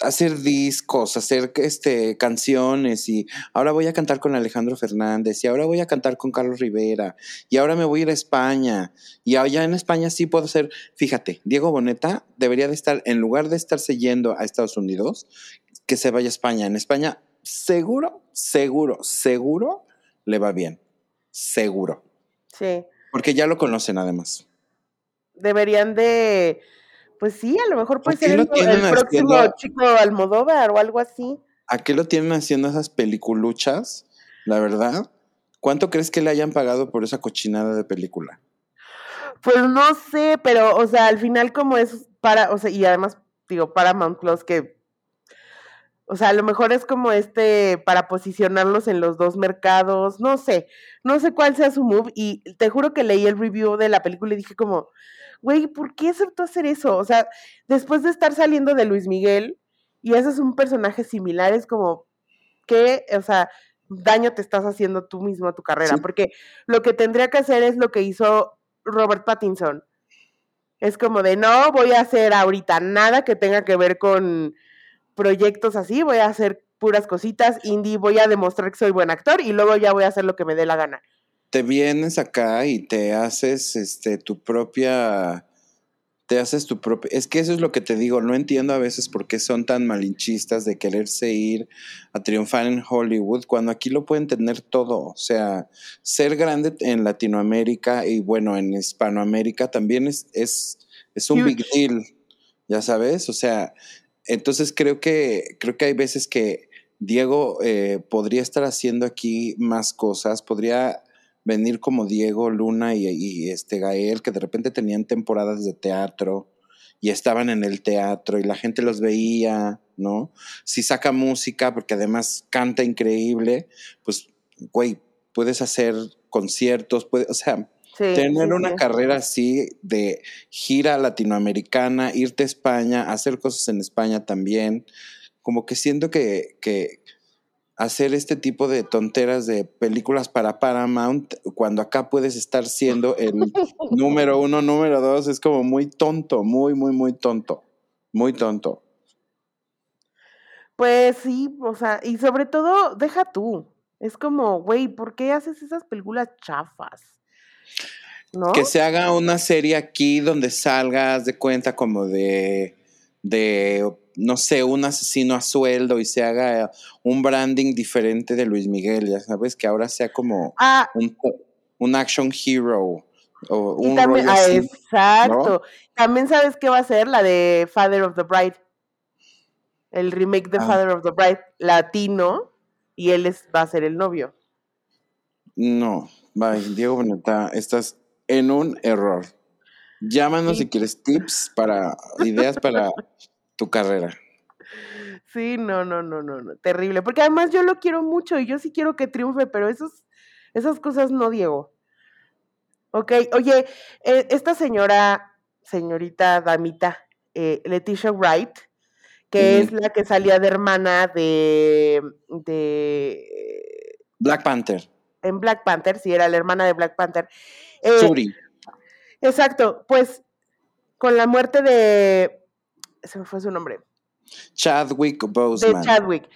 hacer discos, hacer este canciones y ahora voy a cantar con Alejandro Fernández y ahora voy a cantar con Carlos Rivera y ahora me voy a ir a España y allá en España sí puedo hacer, fíjate, Diego Boneta debería de estar en lugar de estarse yendo a Estados Unidos, que se vaya a España. En España seguro, seguro, seguro le va bien. Seguro. sí, Porque ya lo conocen además. deberían de, pues sí, a lo mejor puede ¿Por qué ser el, el próximo haciendo- chico Almodóvar o algo así. ¿A qué lo tienen haciendo esas peliculuchas? La verdad. ¿Cuánto crees que le hayan pagado por esa cochinada de película? Pues no sé, pero, o sea, al final como es para, o sea, y además, digo, Paramount Plus que, o sea, a lo mejor es como este, para posicionarlos en los dos mercados, no sé, no sé cuál sea su move, y te juro que leí el review de la película y dije como, güey, ¿por qué aceptó hacer eso? O sea, después de estar saliendo de Luis Miguel, y ese es un personaje similar, es como, ¿qué, o sea, daño te estás haciendo tú mismo a tu carrera? Sí. Porque lo que tendría que hacer es lo que hizo Robert Pattinson. Es como de, no voy a hacer ahorita nada que tenga que ver con proyectos así, voy a hacer puras cositas indie, voy a demostrar que soy buen actor y luego ya voy a hacer lo que me dé la gana. Te vienes acá y te haces este tu propia te haces tu propia es que eso es lo que te digo, no entiendo a veces por qué son tan malinchistas de quererse ir a triunfar en Hollywood cuando aquí lo pueden tener todo, o sea, ser grande en Latinoamérica y bueno, en Hispanoamérica también es es es un big deal, ya sabes, o sea, entonces creo que creo que hay veces que Diego eh, podría estar haciendo aquí más cosas, podría venir como Diego Luna y, este Gael, que de repente tenían temporadas de teatro y estaban en el teatro y la gente los veía, ¿no? Si saca música, porque además canta increíble, pues, güey, puedes hacer conciertos, puede, o sea, Sí, tener sí, una sí. carrera así de gira latinoamericana, irte a España, hacer cosas en España también, como que siento que, que hacer este tipo de tonteras de películas para Paramount cuando acá puedes estar siendo el [LAUGHS] número uno, número dos. Es como muy tonto, muy, muy, muy tonto. Muy tonto. Pues sí, o sea, y sobre todo, deja tú. Es como, güey, ¿por qué haces esas películas chafas? ¿No? Que se haga una serie aquí donde salgas de cuenta como de, de, no sé, un asesino a sueldo y se haga un branding diferente de Luis Miguel, ya sabes, que ahora sea como Ah, un, un action hero. O un también, rollo ah, así, exacto. También sabes qué va a ser la de Father of the Bride. El remake de Ah. Father of the Bride, latino, y él es, va a ser el novio. No, bye, Diego Boneta, estás en un error. Llámanos Sí. si quieres tips para ideas para tu carrera. Sí, no, no, no, no, no, terrible. Porque además yo lo quiero mucho y yo sí quiero que triunfe, pero esos, esas cosas no, Diego. Ok, oye, eh, esta señora, señorita damita, eh, Leticia Wright, que es la que salía de hermana de, de Black Panther, en Black Panther, sí, era la hermana de Black Panther. Eh, Suri. exacto, pues con la muerte de, se me fue su nombre, Chadwick de Boseman. Chadwick.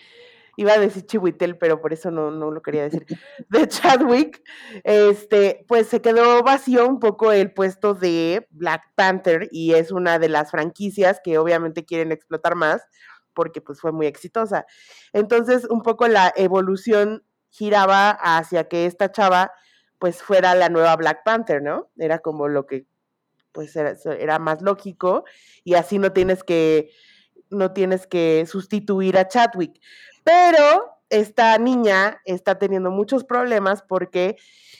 Iba a decir Chihuitel, pero por eso no, no lo quería decir. De Chadwick, este, pues se quedó vacío un poco el puesto de Black Panther y es una de las franquicias que obviamente quieren explotar más porque pues fue muy exitosa. Entonces, un poco la evolución giraba hacia que esta chava pues fuera la nueva Black Panther, ¿no? Era como lo que pues era, era más lógico y así no tienes que no tienes que sustituir a Chadwick. Pero esta niña está teniendo muchos problemas porque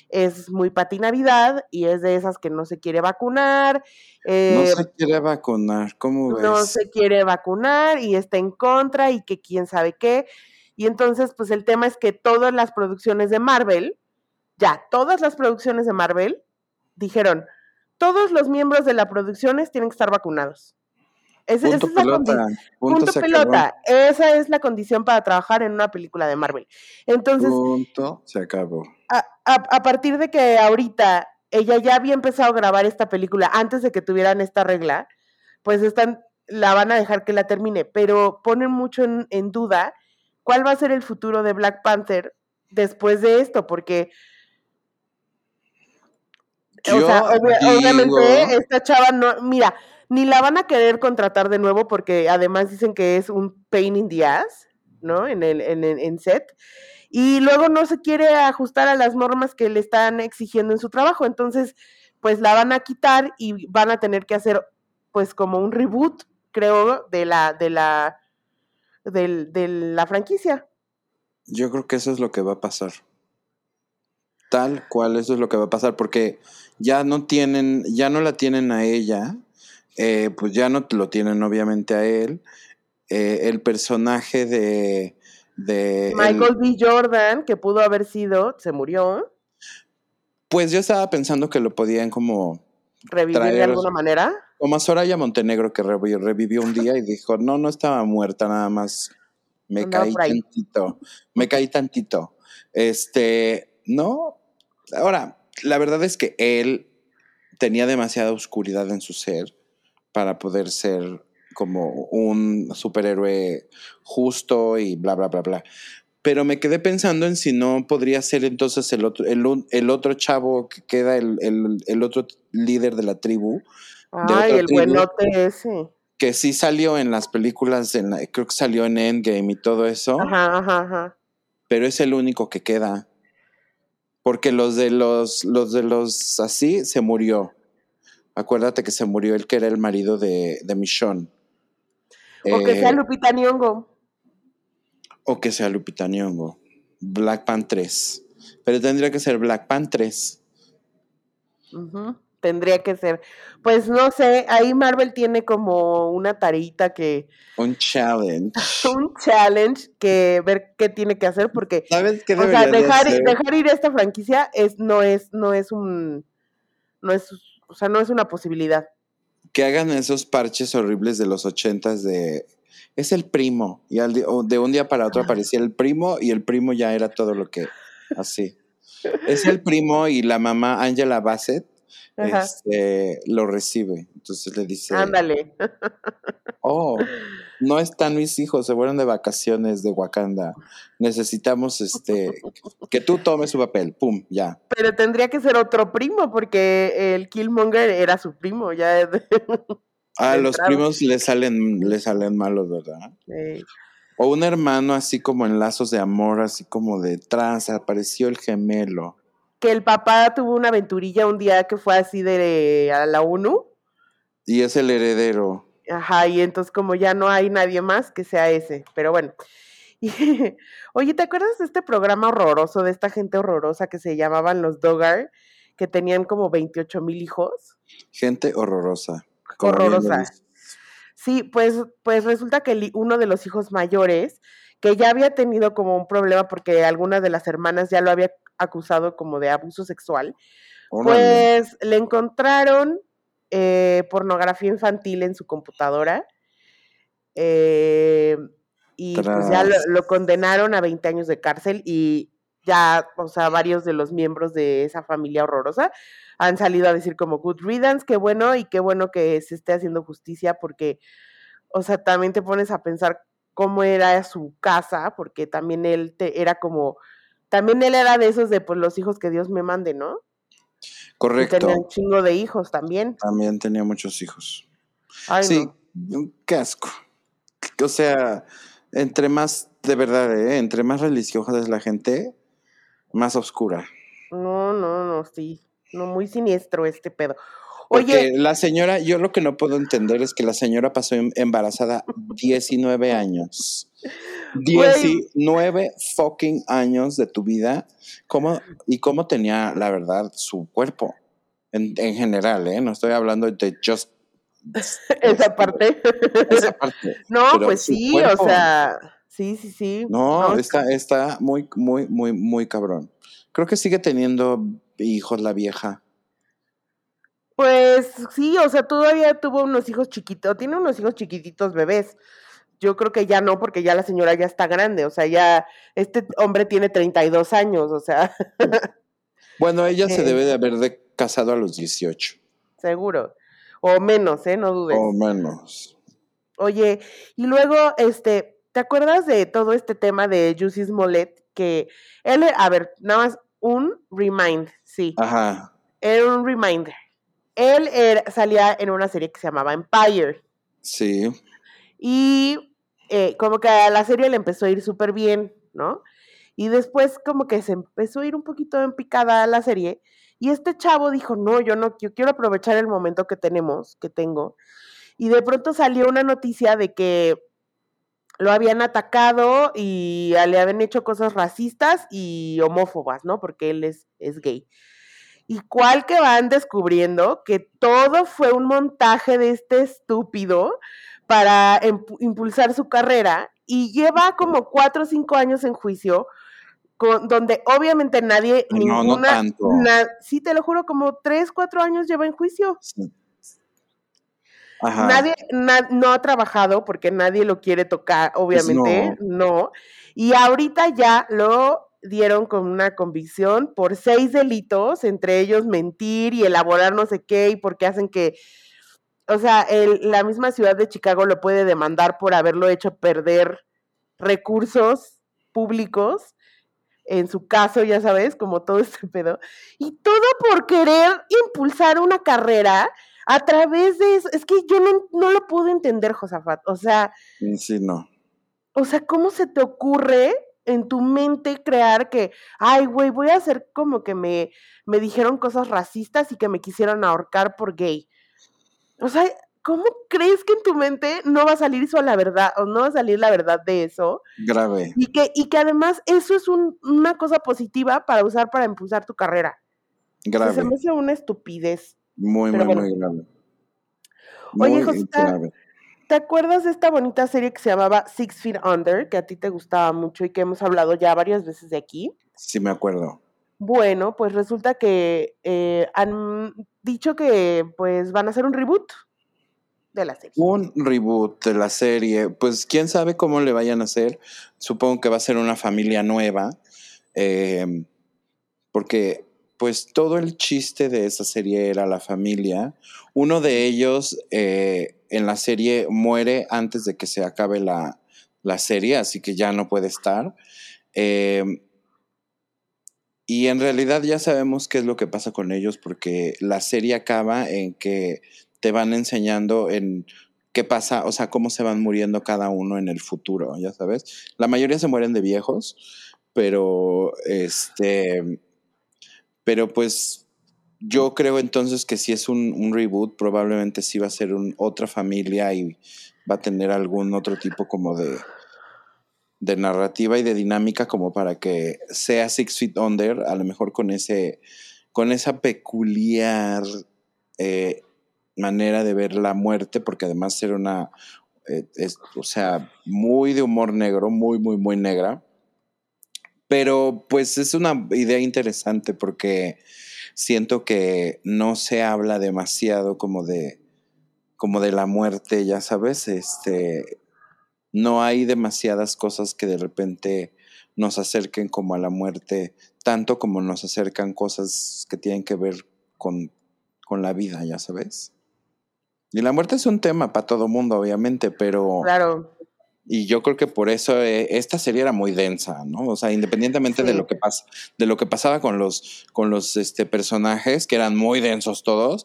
es muy patinavidad y es de esas que no se quiere vacunar. No eh, se quiere vacunar, ¿cómo ves? no se quiere vacunar y está en contra y que quién sabe qué. Y entonces, pues el tema es que todas las producciones de Marvel, ya, todas las producciones de Marvel dijeron, todos los miembros de las producciones tienen que estar vacunados. Punto esa es la Punto, Punto acabó. pelota. Esa es la condición para trabajar en una película de Marvel. Entonces, Punto se acabó. a, a- a partir de que ahorita ella ya había empezado a grabar esta película antes de que tuvieran esta regla, pues están, la van a dejar que la termine, pero ponen mucho en, en duda cuál va a ser el futuro de Black Panther después de esto, porque, o sea, obvia- digo- obviamente esta chava no, mira, ni la van a querer contratar de nuevo porque además dicen que es un pain in the ass, ¿no? En el, en, en set. Y luego no se quiere ajustar a las normas que le están exigiendo en su trabajo. Entonces, pues la van a quitar y van a tener que hacer, pues, como un reboot, creo, de la, de la, del- de la franquicia. Yo creo que eso es lo que va a pasar. Tal cual, eso es lo que va a pasar, porque ya no tienen, ya no la tienen a ella, eh, pues ya no lo tienen obviamente a él. Eh, el personaje de, de el- Michael B. Jordan, que pudo haber sido, se murió, pues yo estaba pensando que lo podían como, revivir de alguna manera. Como Soraya Montenegro que revi- revivió un día y dijo, no, no estaba muerta, nada más me caí tantito, me caí tantito. Este, no, ahora, la verdad es que él tenía demasiada oscuridad en su ser para poder ser como un superhéroe justo y bla, bla, bla, bla. Pero me quedé pensando en si no podría ser entonces el otro, el, el otro chavo que queda, el, el- el otro líder de la tribu, Ay, el buenote ese. que sí salió en las películas, en la- creo que salió en Endgame y todo eso, Ajá, ajá, ajá. pero es el único que queda. Porque los de los, los de los así se murió. Acuérdate que se murió el que era el marido de, de Michonne. O que sea Eh, Lupita Nyong'o. o que sea Lupita Nyong'o. Black Panther 3. Pero tendría que ser Black Panther 3. Ujú, Tendría que ser. Pues no sé, ahí Marvel tiene como una tareita que, Un challenge. [LAUGHS] un challenge que ver qué tiene que hacer, porque, ¿Sabes qué o sea, deberían de dejar, dejar ir esta franquicia es, no es, no es un, no es, o sea, no es una posibilidad. Que hagan esos parches horribles de los ochentas de es el primo. Y al de un día para otro aparecía el primo y el primo ya era todo lo que, así. Es el primo y la mamá Angela Bassett. Este, lo recibe. Entonces le dice, Ándale. [LAUGHS] oh, no están mis hijos, se fueron de vacaciones de Wakanda. Necesitamos este, que tú tomes su papel. Pum, ya. Pero tendría que ser otro primo, porque el Killmonger era su primo, ya es de- A De los primos le salen, le salen malos, ¿verdad? Eh, O un hermano así como en lazos de amor, así como de trans, apareció el gemelo. Que el papá tuvo una aventurilla un día que fue así de a la ONU. Y es el heredero. Ajá, y entonces como ya no hay nadie más que sea ese, pero bueno. [LAUGHS] Y, oye, ¿te acuerdas de este programa horroroso, de esta gente horrorosa que se llamaban los Dogar, que tenían como 28 mil hijos? Gente horrorosa. Horrorosa. Sí, pues, pues resulta que uno de los hijos mayores, que ya había tenido como un problema porque alguna de las hermanas ya lo había acusado como de abuso sexual, Órale. pues le encontraron eh, pornografía infantil en su computadora. eh, y pues ya lo, condenaron a 20 años de cárcel y ya, o sea, varios de los miembros de esa familia horrorosa han salido a decir como good riddance, qué bueno y qué bueno que se esté haciendo justicia porque, o sea, también te pones a pensar cómo era su casa, porque también él te, era como, también él era de esos de pues los hijos que Dios me mande, ¿no? Y Correcto. tenía un chingo de hijos también. También tenía muchos hijos. Ay, sí, no. un casco. O sea, entre más, de verdad, ¿eh? entre más religiosa es la gente, más oscura. No, no, no, sí. No, muy siniestro este pedo. Porque Oye, la señora, yo lo que no puedo entender es que la señora pasó em- embarazada 19 años. 19 fucking años de tu vida. ¿Cómo, y cómo tenía, la verdad, su cuerpo? En, en general, ¿eh? No estoy hablando de just [LAUGHS] esa parte. esa parte. no, pero pues sí, cuerpo. o sea, sí, sí, sí. No, es está, está muy, muy, muy, muy cabrón. Creo que sigue teniendo hijos la vieja. Pues sí, o sea, todavía tuvo unos hijos chiquitos, tiene unos hijos chiquititos bebés. Yo creo que ya no, porque ya la señora ya está grande, o sea, ya este hombre tiene 32 años, o sea, [LAUGHS] Bueno, ella se Eh. debe de haber de casado a los 18 seguro. O menos, ¿eh? No dudes. o menos. Oye, y luego, este, ¿te acuerdas de todo este tema de Juicy Smollett? Que él, a ver, nada más un remind, sí, Ajá. era un reminder. Él era- salía en una serie que se llamaba Empire. Sí. Y eh, como que a la serie le empezó a ir súper bien, ¿no? Y después como que se empezó a ir un poquito en picada la serie. Y este chavo dijo, no, yo no, yo quiero aprovechar el momento que tenemos, que tengo. Y de pronto salió una noticia de que lo habían atacado y le habían hecho cosas racistas y homófobas, ¿no? Porque él es, es gay. Y cuál que van descubriendo que todo fue un montaje de este estúpido para impulsar su carrera y lleva como cuatro o cinco años en juicio, con, donde obviamente nadie, No, no ninguna, tanto. na- sí te lo juro, como tres, cuatro años lleva en juicio. sí. Ajá. Nadie na- no ha trabajado porque nadie lo quiere tocar, obviamente, no. Y ahorita ya lo dieron con una convicción por seis delitos, entre ellos mentir y elaborar no sé qué, y porque hacen que, o sea, el- la misma ciudad de Chicago lo puede demandar por haberlo hecho perder recursos públicos en su caso, ya sabes, como todo este pedo. Y todo por querer impulsar una carrera a través de eso. Es que yo no, no lo puedo entender, Josafat. O sea, Sí, no. o sea, ¿cómo se te ocurre en tu mente crear que, ay, güey, voy a hacer como que me, me dijeron cosas racistas y que me quisieron ahorcar por gay? O sea, ¿cómo crees que en tu mente no va a salir eso a la verdad o no va a salir la verdad de eso? Grave. Y que, y que además eso es un- una cosa positiva para usar para impulsar tu carrera. O sea, Grave. se me hace una estupidez. Muy, muy, bueno. muy grave. Oye, Josita, grave. ¿Te acuerdas de esta bonita serie que se llamaba Six Feet Under, que a ti te gustaba mucho y que hemos hablado ya varias veces de aquí? Sí, me acuerdo. Bueno, pues resulta que eh, han dicho que pues van a hacer un reboot. de la serie. Un reboot de la serie, pues quién sabe cómo le vayan a hacer. Supongo que va a ser una familia nueva, eh, porque pues todo el chiste de esa serie era la familia. Uno de ellos eh, en la serie muere antes de que se acabe la, la serie, así que ya no puede estar. Eh, y en realidad ya sabemos qué es lo que pasa con ellos porque la serie acaba en que te van enseñando en qué pasa, o sea, cómo se van muriendo cada uno en el futuro, ya sabes. La mayoría se mueren de viejos, pero este, pero pues yo creo entonces que si es un, reboot, probablemente sí va a ser un, otra familia y va a tener algún otro tipo como de, de narrativa y de dinámica como para que sea Six Feet Under, a lo mejor con ese, con esa peculiar eh, manera de ver la muerte, porque además era una, eh, o sea, muy de humor negro, muy, muy, muy negra. Pero pues es una idea interesante porque siento que no se habla demasiado como de como de la muerte, ya sabes, este no hay demasiadas cosas que de repente nos acerquen como a la muerte, tanto como nos acercan cosas que tienen que ver con, con la vida, ya sabes. Y la muerte es un tema para todo mundo, obviamente, pero... Claro. Y yo creo que por eso eh, esta serie era muy densa, ¿no? O sea, independientemente Sí. de lo que pasa, de lo que pasaba con los, con los este, personajes, que eran muy densos todos,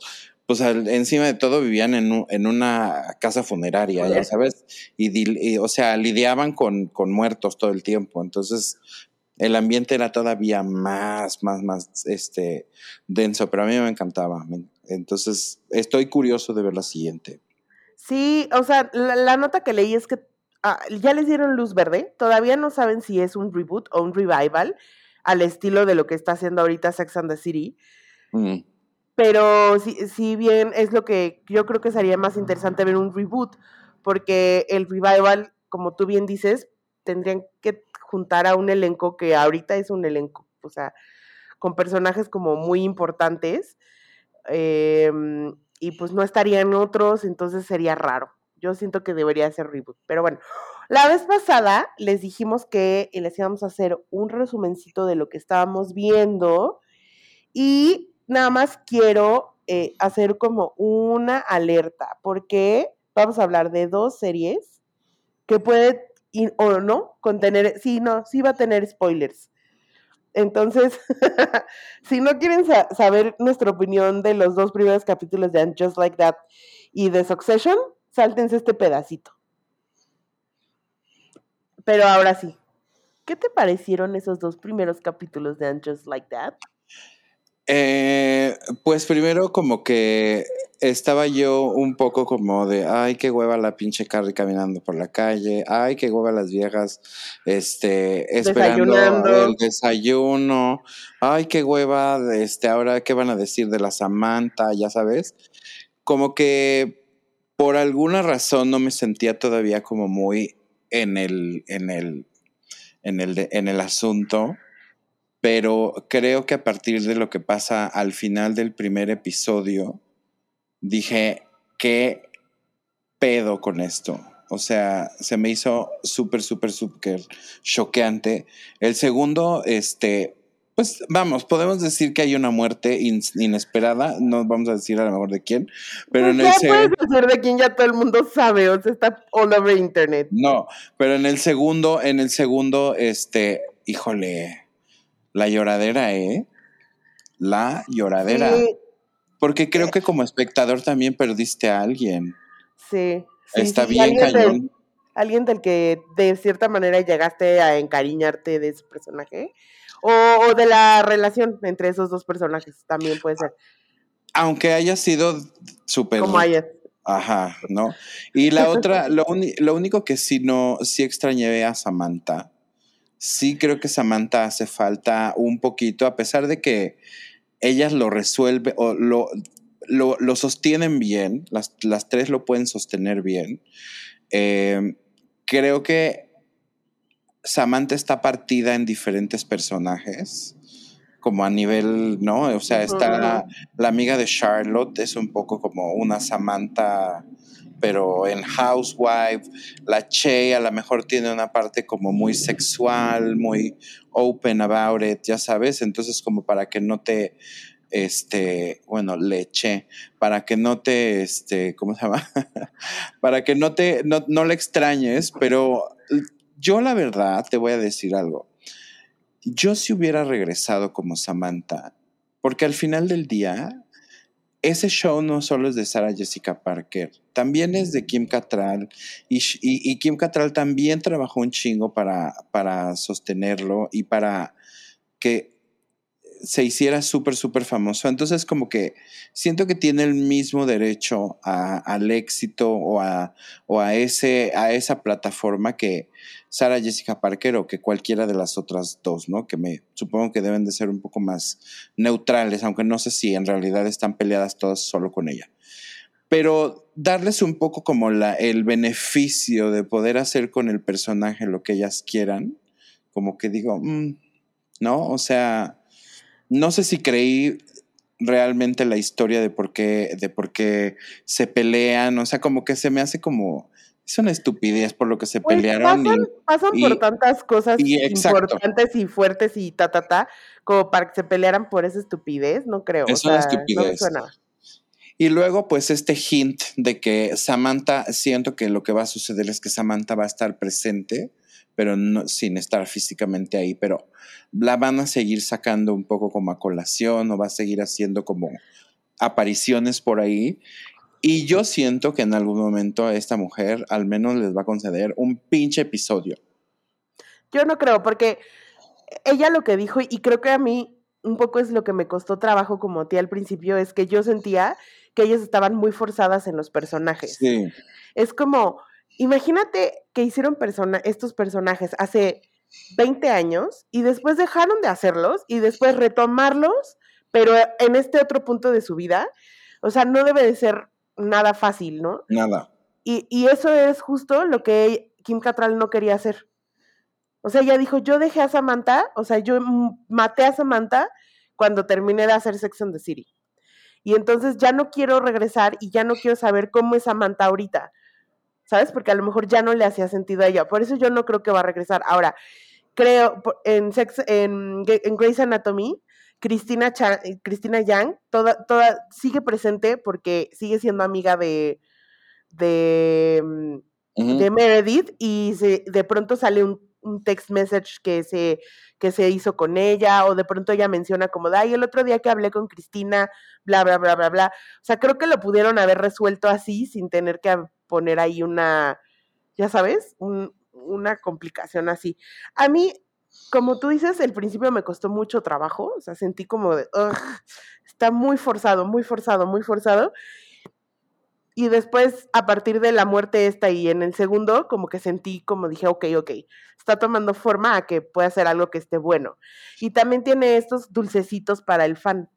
pues al- encima de todo vivían en, un- en una casa funeraria, ya sabes, y, y, o sea, lidiaban con, con muertos todo el tiempo. Entonces, el ambiente era todavía más, más, más este, denso, pero a mí me encantaba. Entonces, estoy curioso de ver la siguiente. Sí, o sea, la, la nota que leí es que ah, ya les dieron luz verde. Todavía no saben si es un reboot o un revival al estilo de lo que está haciendo ahorita Sex and the City. Mm. Pero si, si bien es lo que yo creo que sería más interesante ver un reboot, porque el revival, como tú bien dices, tendrían que juntar a un elenco que ahorita es un elenco, o sea, con personajes como muy importantes, em, y pues no estarían otros, entonces sería raro. Yo siento que debería ser reboot. Pero bueno, la vez pasada les dijimos que les íbamos a hacer un resumencito de lo que estábamos viendo. Y nada más quiero eh, hacer como una alerta, porque vamos a hablar de dos series que puede o no contener, sí, no, sí va a tener spoilers. Entonces, [LAUGHS] si no quieren sa- saber nuestra opinión de los dos primeros capítulos de And Just Like That y de Succession, sáltense este pedacito. Pero ahora sí, ¿qué te parecieron esos dos primeros capítulos de And Just Like That? Eh, pues primero como que estaba yo un poco como de, ay, qué hueva la pinche Carrie caminando por la calle, ay, qué hueva las viejas, este, esperando el desayuno, ay, qué hueva, este, ahora qué van a decir de la Samantha, ya sabes, como que por alguna razón no me sentía todavía como muy en el, en el, en el, en el asunto pero creo que a partir de lo que pasa al final del primer episodio, dije, ¿qué pedo con esto? O sea, se me hizo súper, súper, súper choqueante. El segundo, este, pues vamos, podemos decir que hay una muerte in- inesperada, no vamos a decir a lo mejor de quién, pero Pues en el ya se- puedes decir de quién ya todo el mundo sabe, o sea, está all over internet. No, pero en el segundo, en el segundo, este, híjole, la lloradera, ¿eh? La lloradera. Sí, Porque creo que como espectador también perdiste a alguien. sí. sí, Está sí, bien alguien del- cañón. alguien del que de cierta manera llegaste a encariñarte de ese personaje. O, o de la relación entre esos dos personajes, también puede ser. Aunque haya sido súper. Como hayas. Ajá, ¿no? Y la otra, lo, lo único que sí no, sí extrañé a Samantha. Sí creo que Samantha hace falta un poquito, a pesar de que ellas lo resuelven o lo, lo, lo sostienen bien, las, las tres lo pueden sostener bien. Eh, creo que Samantha está partida en diferentes personajes, como a nivel, ¿no? O sea, está Ujú. la amiga de Charlotte, es un poco como una Samantha pero en Housewife, la Che a lo mejor tiene una parte como muy sexual, muy open about it, ya sabes, entonces como para que no te, este, bueno, leche, para que no te, este, ¿cómo se llama? [LAUGHS] para que no te, no, no le extrañes, pero yo la verdad te voy a decir algo. Yo si hubiera regresado como Samantha, porque al final del día, ese show no solo es de Sarah Jessica Parker, también es de Kim Cattrall y, Kim Cattrall también trabajó un chingo para, para sostenerlo y para que se hiciera súper, súper famoso. Entonces, como que siento que tiene el mismo derecho al éxito o, a, o a, ese, a esa plataforma que Sara Jessica Parker o que cualquiera de las otras dos, ¿no? Que me supongo que deben de ser un poco más neutrales, aunque no sé si en realidad están peleadas todas solo con ella. Pero darles un poco como el beneficio de poder hacer con el personaje lo que ellas quieran, como que digo, mm, ¿no? O sea, no sé si creí realmente la historia de por qué, de por qué se pelean, o sea, como que se me hace como es una estupidez por lo que se pues pelearon. Pasan, por tantas cosas importantes y fuertes y ta, ta, ta, como para que se pelearan por esa estupidez, no creo. Es una estupidez. y luego, pues, este hint de que Samantha, siento que lo que va a suceder es que Samantha va a estar presente pero no, sin estar físicamente ahí, pero la van a seguir sacando un poco como a colación o va a seguir haciendo como apariciones por ahí. Y yo siento que en algún momento a esta mujer al menos les va a conceder un pinche episodio. Yo no creo, porque ella lo que dijo, y creo que a mí un poco es lo que me costó trabajo como tía al principio, es que yo sentía que ellas estaban muy forzadas en los personajes. Sí. Es como, Imagínate que hicieron persona, estos personajes hace 20 años y después dejaron de hacerlos y después retomarlos, pero en este otro punto de su vida. O sea, no debe de ser nada fácil, ¿no? Nada. Y, y eso es justo lo que Kim Cattrall no quería hacer. O sea, ella dijo, yo dejé a Samantha, o sea, yo maté a Samantha cuando terminé de hacer Sex and the City. Y entonces ya no quiero regresar y ya no quiero saber cómo es Samantha ahorita. ¿Sabes? Porque a lo mejor ya no le hacía sentido a ella. Por eso yo no creo que va a regresar. Ahora, creo, en, sex, en, en Grey's Anatomy, Cristina, eh, Cristina Yang toda, toda, sigue presente porque sigue siendo amiga de, de, mm, de Meredith y se, de pronto sale un, un, text message que se, que se hizo con ella o de pronto ella menciona como, ay, el otro día que hablé con Cristina, bla, bla, bla, bla, bla. O sea, creo que lo pudieron haber resuelto así sin tener que poner ahí una, ya sabes, una complicación así. A mí, como tú dices, el principio me costó mucho trabajo, o sea, sentí como de, está muy forzado, muy forzado, muy forzado. Y después, a partir de la muerte esta y en el segundo, como que sentí, como dije, ok, ok, está tomando forma a que pueda ser algo que esté bueno. Y también tiene estos dulcecitos para el fan.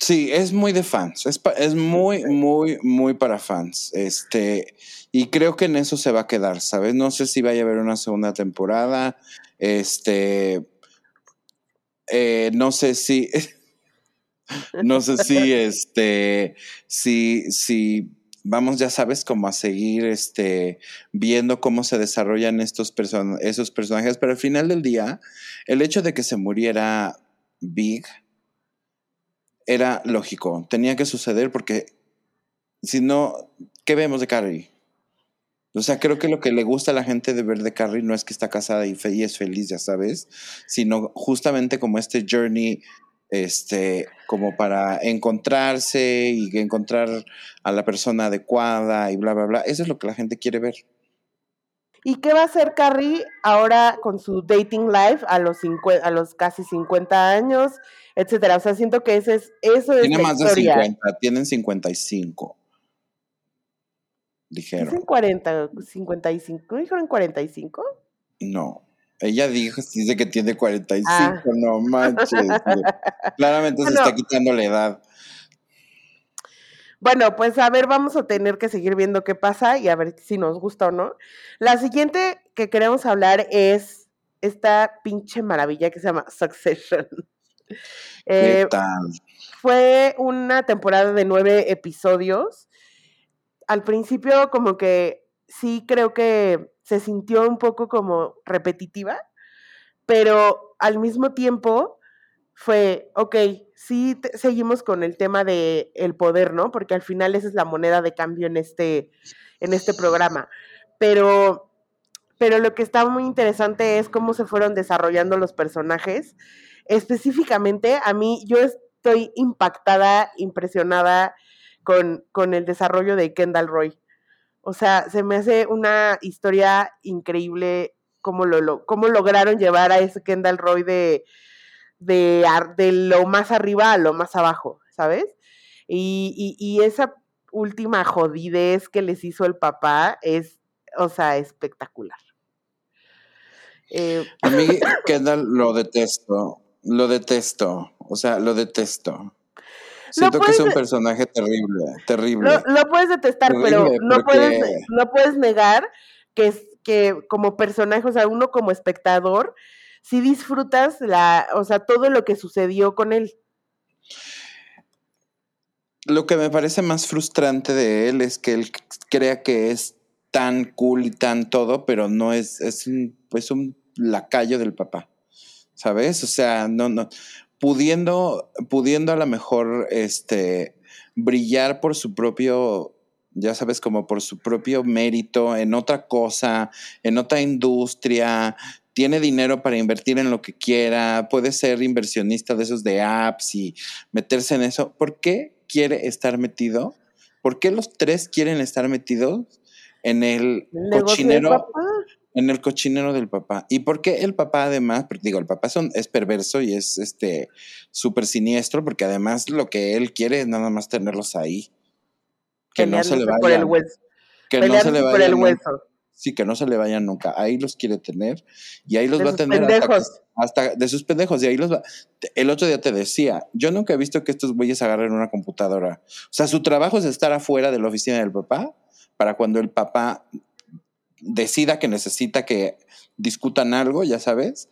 Sí, es muy de fans, es, es, muy, muy, muy para fans. Este, y creo que en eso se va a quedar, ¿sabes? No sé si vaya a haber una segunda temporada. Este, eh, no sé si, [LAUGHS] no sé si, este, si, si vamos, ya sabes, como a seguir, este, viendo cómo se desarrollan estos esos personajes, pero al final del día, el hecho de que se muriera Big, era lógico, tenía que suceder porque si no, ¿qué vemos de Carrie? O sea, creo que lo que le gusta a la gente de ver de Carrie no es que está casada y, es feliz, ya sabes, sino justamente como este journey, este, como para encontrarse y encontrar a la persona adecuada y bla, bla, bla. Eso es lo que la gente quiere ver. ¿Y qué va a hacer Carrie ahora con su dating life a los, a los casi 50 años? etcétera. O sea, siento que ese es, eso es Tiene más de 50, tienen 55. Dijeron. Dicen 40, 55. ¿No dijeron 45? No. Ella dijo, dice que tiene 45, ah. no manches. [LAUGHS] Claramente se está quitando la edad. Bueno, pues a ver, vamos a tener que seguir viendo qué pasa y a ver si nos gusta o no. La siguiente que queremos hablar es esta pinche maravilla que se llama Succession. [LAUGHS] Eh, fue una temporada de nueve episodios. al principio como que sí creo que se sintió un poco como repetitiva, pero al mismo tiempo fue, ok, sí seguimos con el tema de el poder, ¿no? Porque al final esa es la moneda de cambio en este, en este programa. Pero, pero lo que está muy interesante es cómo se fueron desarrollando los personajes. Específicamente, a mí, yo estoy impactada, impresionada con, con el desarrollo de Kendall Roy. O sea, se me hace una historia increíble cómo, lo, cómo lograron llevar a ese Kendall Roy de, de, de, lo más arriba a lo más abajo, ¿sabes? Y, y, y, esa última jodidez que les hizo el papá es, o sea, espectacular. Eh, a mí [LAUGHS] Kendall lo detesto, lo detesto, o sea, lo detesto. Siento que es un personaje terrible, terrible. Lo, puedes detestar, pero no, puedes, no puedes negar que, que como personaje, o sea, uno como espectador, si disfrutas la, o sea, todo lo que sucedió con él. Lo que me parece más frustrante de él es que él crea que es tan cool y tan todo, pero no es, es un, pues un lacayo del papá. ¿Sabes? O sea, no, no pudiendo, pudiendo a lo mejor este, brillar por su propio, ya sabes, como por su propio mérito en otra cosa, en otra industria, tiene dinero para invertir en lo que quiera, puede ser inversionista de esos de apps y meterse en eso. ¿Por qué quiere estar metido? ¿Por qué los tres quieren estar metidos en el, cochinero? en el cochinero del papá. ¿Y por qué el papá además? Porque digo, el papá es perverso y es este súper siniestro, porque además lo que él quiere es nada más tenerlos ahí. Que no se le vayan. Por el hueso. Que no se le vayan. Por el hueso. Sí, que no se le vayan nunca. Ahí los quiere tener y ahí los va a tener hasta, hasta, de sus pendejos. Y ahí los va. El otro día te decía, yo nunca he visto que estos güeyes agarren una computadora. O sea, su trabajo es estar afuera de la oficina del papá para cuando el papá decida que necesita que discutan algo, ya sabes,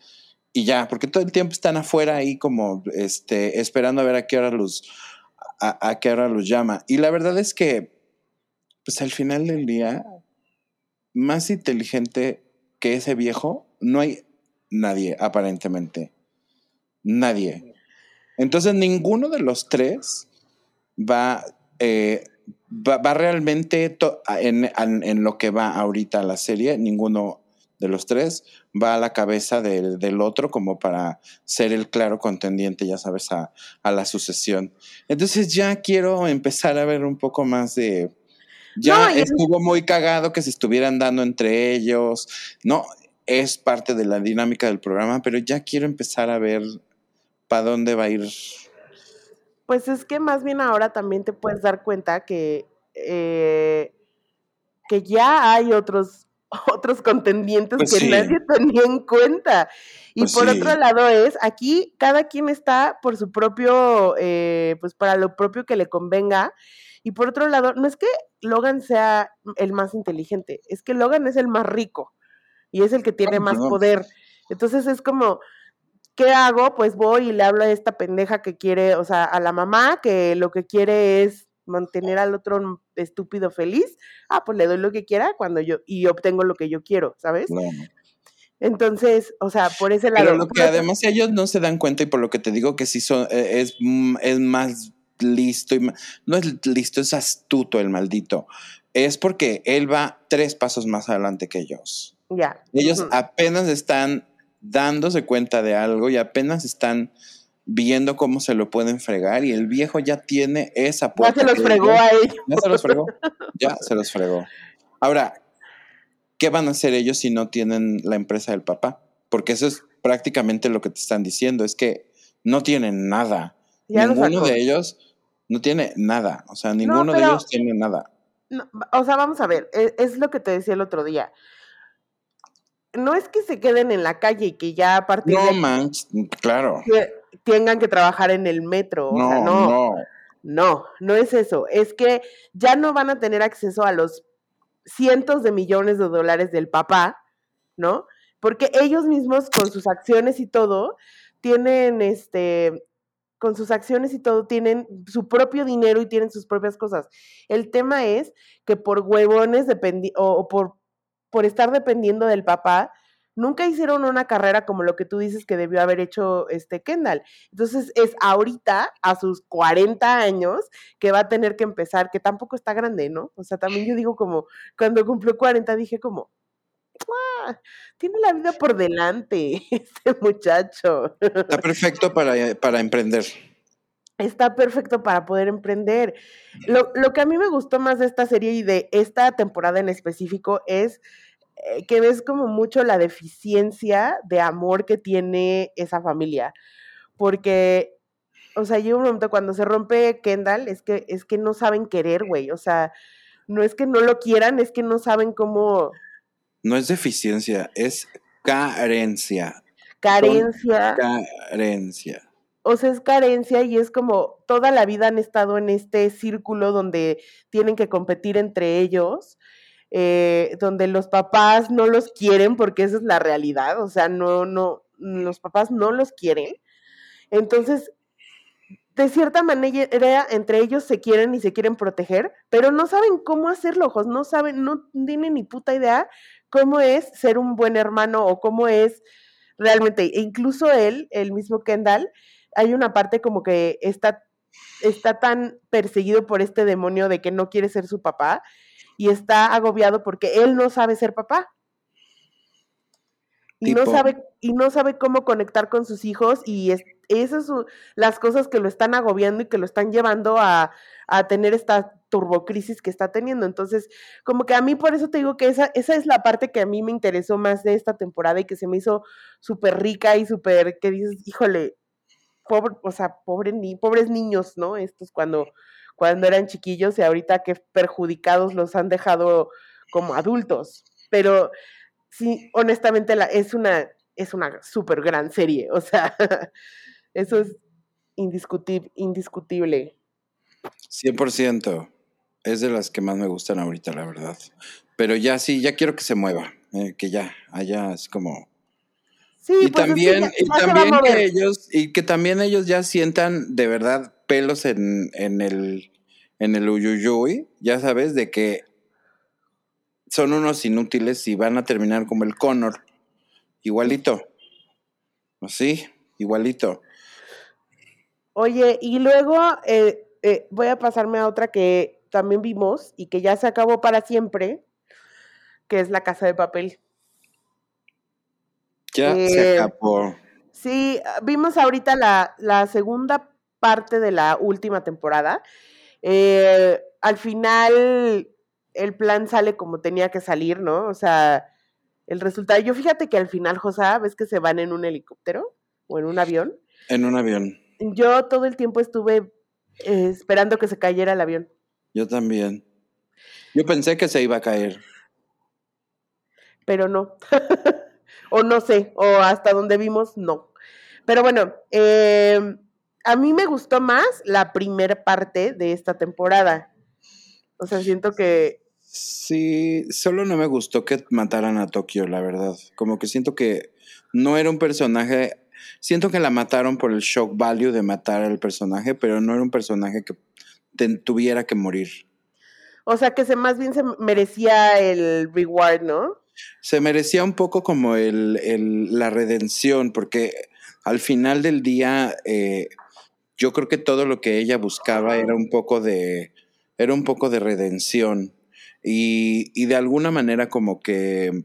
y ya, porque todo el tiempo están afuera ahí como este, esperando a ver a qué hora los, a, qué hora los llama. Y la verdad es que, pues al final del día, más inteligente que ese viejo, no hay nadie, aparentemente. Nadie. Entonces, ninguno de los tres va eh, va, realmente en, lo que va ahorita la serie, ninguno de los tres va a la cabeza del, otro como para ser el claro contendiente, ya sabes, a, la sucesión. Entonces ya quiero empezar a ver un poco más de... Ya estuvo muy cagado que se estuvieran dando entre ellos, ¿no? Es parte de la dinámica del programa, pero ya quiero empezar a ver para dónde va a ir pues es que más bien ahora también te puedes dar cuenta que, eh, que ya hay otros, [LAUGHS] otros contendientes pues que nadie tenía en cuenta. Y pues por otro lado es, aquí cada quien está por su propio, eh, pues para lo propio que le convenga. Y por otro lado, no es que Logan sea el más inteligente, es que Logan es el más rico y es el que tiene más poder. Entonces es como, ¿qué hago? Pues voy y le hablo a esta pendeja que quiere, o sea, a la mamá que lo que quiere es mantener al otro estúpido feliz. Ah, pues le doy lo que quiera cuando yo y obtengo lo que yo quiero, ¿sabes? Entonces, o sea, por ese lado. Pero lo que además ellos no se dan cuenta y por lo que te digo que sí son, eh, es, mm, es más listo y no es listo, es astuto el maldito. Es porque él va tres pasos más adelante que ellos. Ya. Ellos apenas están dándose cuenta de algo y apenas están viendo cómo se lo pueden fregar y el viejo ya tiene esa puerta. Ya se los fregó a ellos. Ya se los fregó. Ya se los fregó. Ahora, ¿qué van a hacer ellos si no tienen la empresa del papá? Porque eso es prácticamente lo que te están diciendo, es que no tienen nada. Ninguno de ellos no tiene nada. O sea, ninguno de ellos tiene nada. o sea, vamos a ver, es, es, lo que te decía el otro día no es que se queden en la calle y que ya a partir no, de claro. tengan que trabajar en el metro. No, o sea, no, no. No, no es eso. Es que ya no van a tener acceso a los cientos de millones de dólares del papá, ¿no? Porque ellos mismos con sus acciones y todo tienen este con sus acciones y todo tienen su propio dinero y tienen sus propias cosas. El tema es que por huevones o, o por, por estar dependiendo del papá, nunca hicieron una carrera como lo que tú dices que debió haber hecho este Kendall. Entonces es ahorita, a sus 40 años, que va a tener que empezar, que tampoco está grande, ¿no? O sea, también yo digo como, cuando cumplió 40 dije como, "Ah, tiene la vida por delante [LAUGHS] este muchacho. Está perfecto para, para emprender. Está perfecto para poder emprender. Lo, lo que a mí me gustó más de esta serie y de esta temporada en específico es eh, que ves como mucho la deficiencia de amor que tiene esa familia. Porque, o sea, llega un momento cuando se rompe Kendall, es que, es que no saben querer, güey. O sea, no es que no lo quieran, es que no saben cómo. No es deficiencia, es carencia. Carencia. Carencia. o sea, es carencia y es como toda la vida han estado en este círculo donde tienen que competir entre ellos, eh, donde los papás no los quieren porque esa es la realidad, o sea, no, no, los papás no los quieren. Entonces, de cierta manera, entre ellos se quieren y se quieren proteger, pero no saben cómo hacerlo, ojos, no saben, no tienen ni puta idea cómo es ser un buen hermano o cómo es realmente, e incluso él, el mismo Kendall, hay una parte como que está, está tan perseguido por este demonio de que no quiere ser su papá y está agobiado porque él no sabe ser papá. Y no sabe, y no sabe cómo conectar con sus hijos, y es- esas son las cosas que lo están agobiando y que lo están llevando a, a tener esta turbocrisis que está teniendo. Entonces, como que a mí por eso te digo que esa, esa es la parte que a mí me interesó más de esta temporada y que se me hizo súper rica y súper, que dices, híjole, pobre, o sea, pobre ni, pobres niños, ¿no? Estos cuando, cuando eran chiquillos y ahorita que perjudicados los han dejado como adultos. Pero sí, honestamente la, es una, es una súper gran serie. O sea, [LAUGHS] eso es indiscutible, indiscutible. 100%. Es de las que más me gustan ahorita, la verdad. Pero ya sí, ya quiero que se mueva. eh, que ya, allá es como... Sí, y pues también, y también que ellos, y que también ellos ya sientan de verdad pelos en, en el en el uyuyuy, ya sabes, de que son unos inútiles y van a terminar como el Connor. Igualito. Sí, igualito. Oye, y luego eh, eh, voy a pasarme a otra que también vimos y que ya se acabó para siempre, que es La Casa de Papel. Ya se Eh, acabó. Sí, ah, vimos ahorita la, la segunda parte de la última temporada. Eh, al final el plan sale como tenía que salir, ¿no? O sea, el resultado. Yo fíjate que al final, José, ves que se van en un helicóptero o en un avión. En un avión. Yo todo el tiempo estuve eh, esperando que se cayera el avión. Yo también. Yo pensé que se iba a caer. pero no. [LAUGHS] o no sé, o hasta donde vimos, no. Pero bueno, eh, a mí me gustó más la primera parte de esta temporada. O sea, siento que Sí, solo no me gustó que mataran a Tokio, la verdad. Como que siento que no era un personaje. Siento que la mataron por el shock value de matar al personaje, pero no era un personaje que te- tuviera que morir. O sea, que se más bien se merecía el reward, ¿no? Se merecía un poco como el, el- la redención, porque al final del día eh, yo creo que todo lo que ella buscaba era un poco de, era un poco de redención. Y, y de alguna manera como que,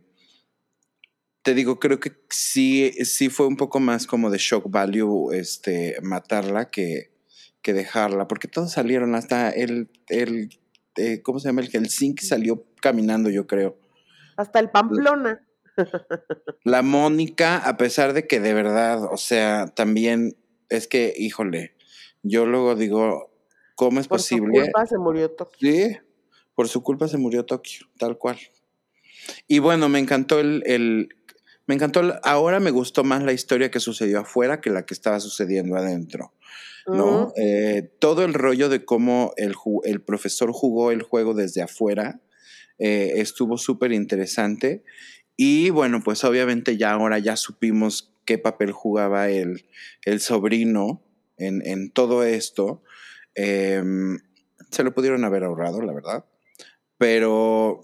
te digo, creo que sí, sí fue un poco más como de shock value este, matarla que, que dejarla, porque todos salieron, hasta el, el eh, ¿cómo se llama? El Helsinki salió caminando, yo creo. Hasta el Pamplona. La Mónica, a pesar de que de verdad, o sea, también es que, híjole, yo luego digo, ¿cómo es Por su posible? culpa se murió Tokio. Sí, por su culpa se murió Tokio, tal cual. Y bueno, me encantó el, el- me encantó, el- ahora me gustó más la historia que sucedió afuera que la que estaba sucediendo adentro, ¿no? Eh, todo el rollo de cómo el, profesor jugó el juego desde afuera eh, estuvo súper interesante. Y bueno, pues obviamente ya ahora ya supimos qué papel jugaba el, el sobrino en, en todo esto. Em, se lo pudieron haber ahorrado, la verdad. Pero,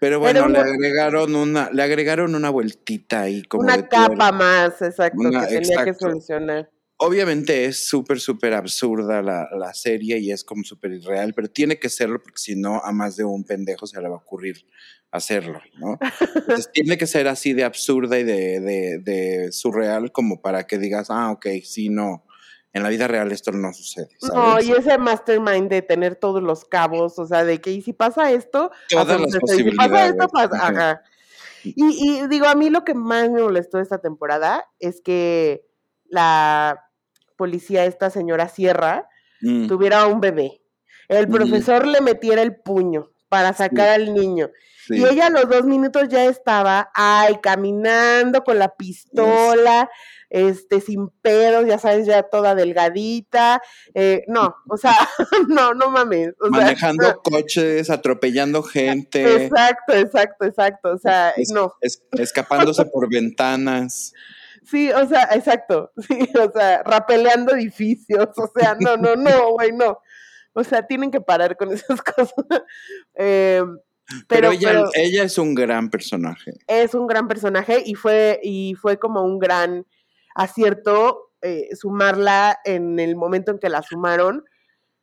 pero bueno, Pero le agregaron una, le agregaron una vueltita ahí como de Una capa más, exacto, Una- que tenía que solucionar. Obviamente es súper, súper absurda la, la serie y es como súper irreal, pero tiene que serlo porque si no, a más de un pendejo se le va a ocurrir hacerlo, ¿no? Entonces [LAUGHS] tiene que ser así de absurda y de, de, de surreal como para que digas, ah, ok, sí, no, en la vida real esto no sucede. No, y ese mastermind de tener todos los cabos, o sea, de que y si pasa esto, Todas las y si pasa esto, posibilidades. pasa, Ajá. ajá. Y, y digo, a mí lo que más me molestó esta temporada es que la policía, esta señora Sierra, Mm, tuviera un bebé. El Mm. profesor le metiera el puño para sacar al niño. sí. Y ella a los dos minutos ya estaba, ay, caminando con la pistola, este, sin pedos, ya sabes, ya toda delgadita. eh, no, o sea, [LAUGHS] no, no mames. o sea, Manejando [LAUGHS] coches, atropellando gente, Exacto, exacto, exacto. O sea, es- no. es- escapándose por ventanas. Sí, o sea, exacto. [LAUGHS] Sí, o sea, rapeleando edificios. O sea, no, no, no, güey, no. O sea, tienen que parar con esas [LAUGHS] cosas. Eh, Pero, pero, ella, pero ella es un gran personaje. es un gran personaje y fue, y fue como un gran acierto eh, sumarla en el momento en que la sumaron.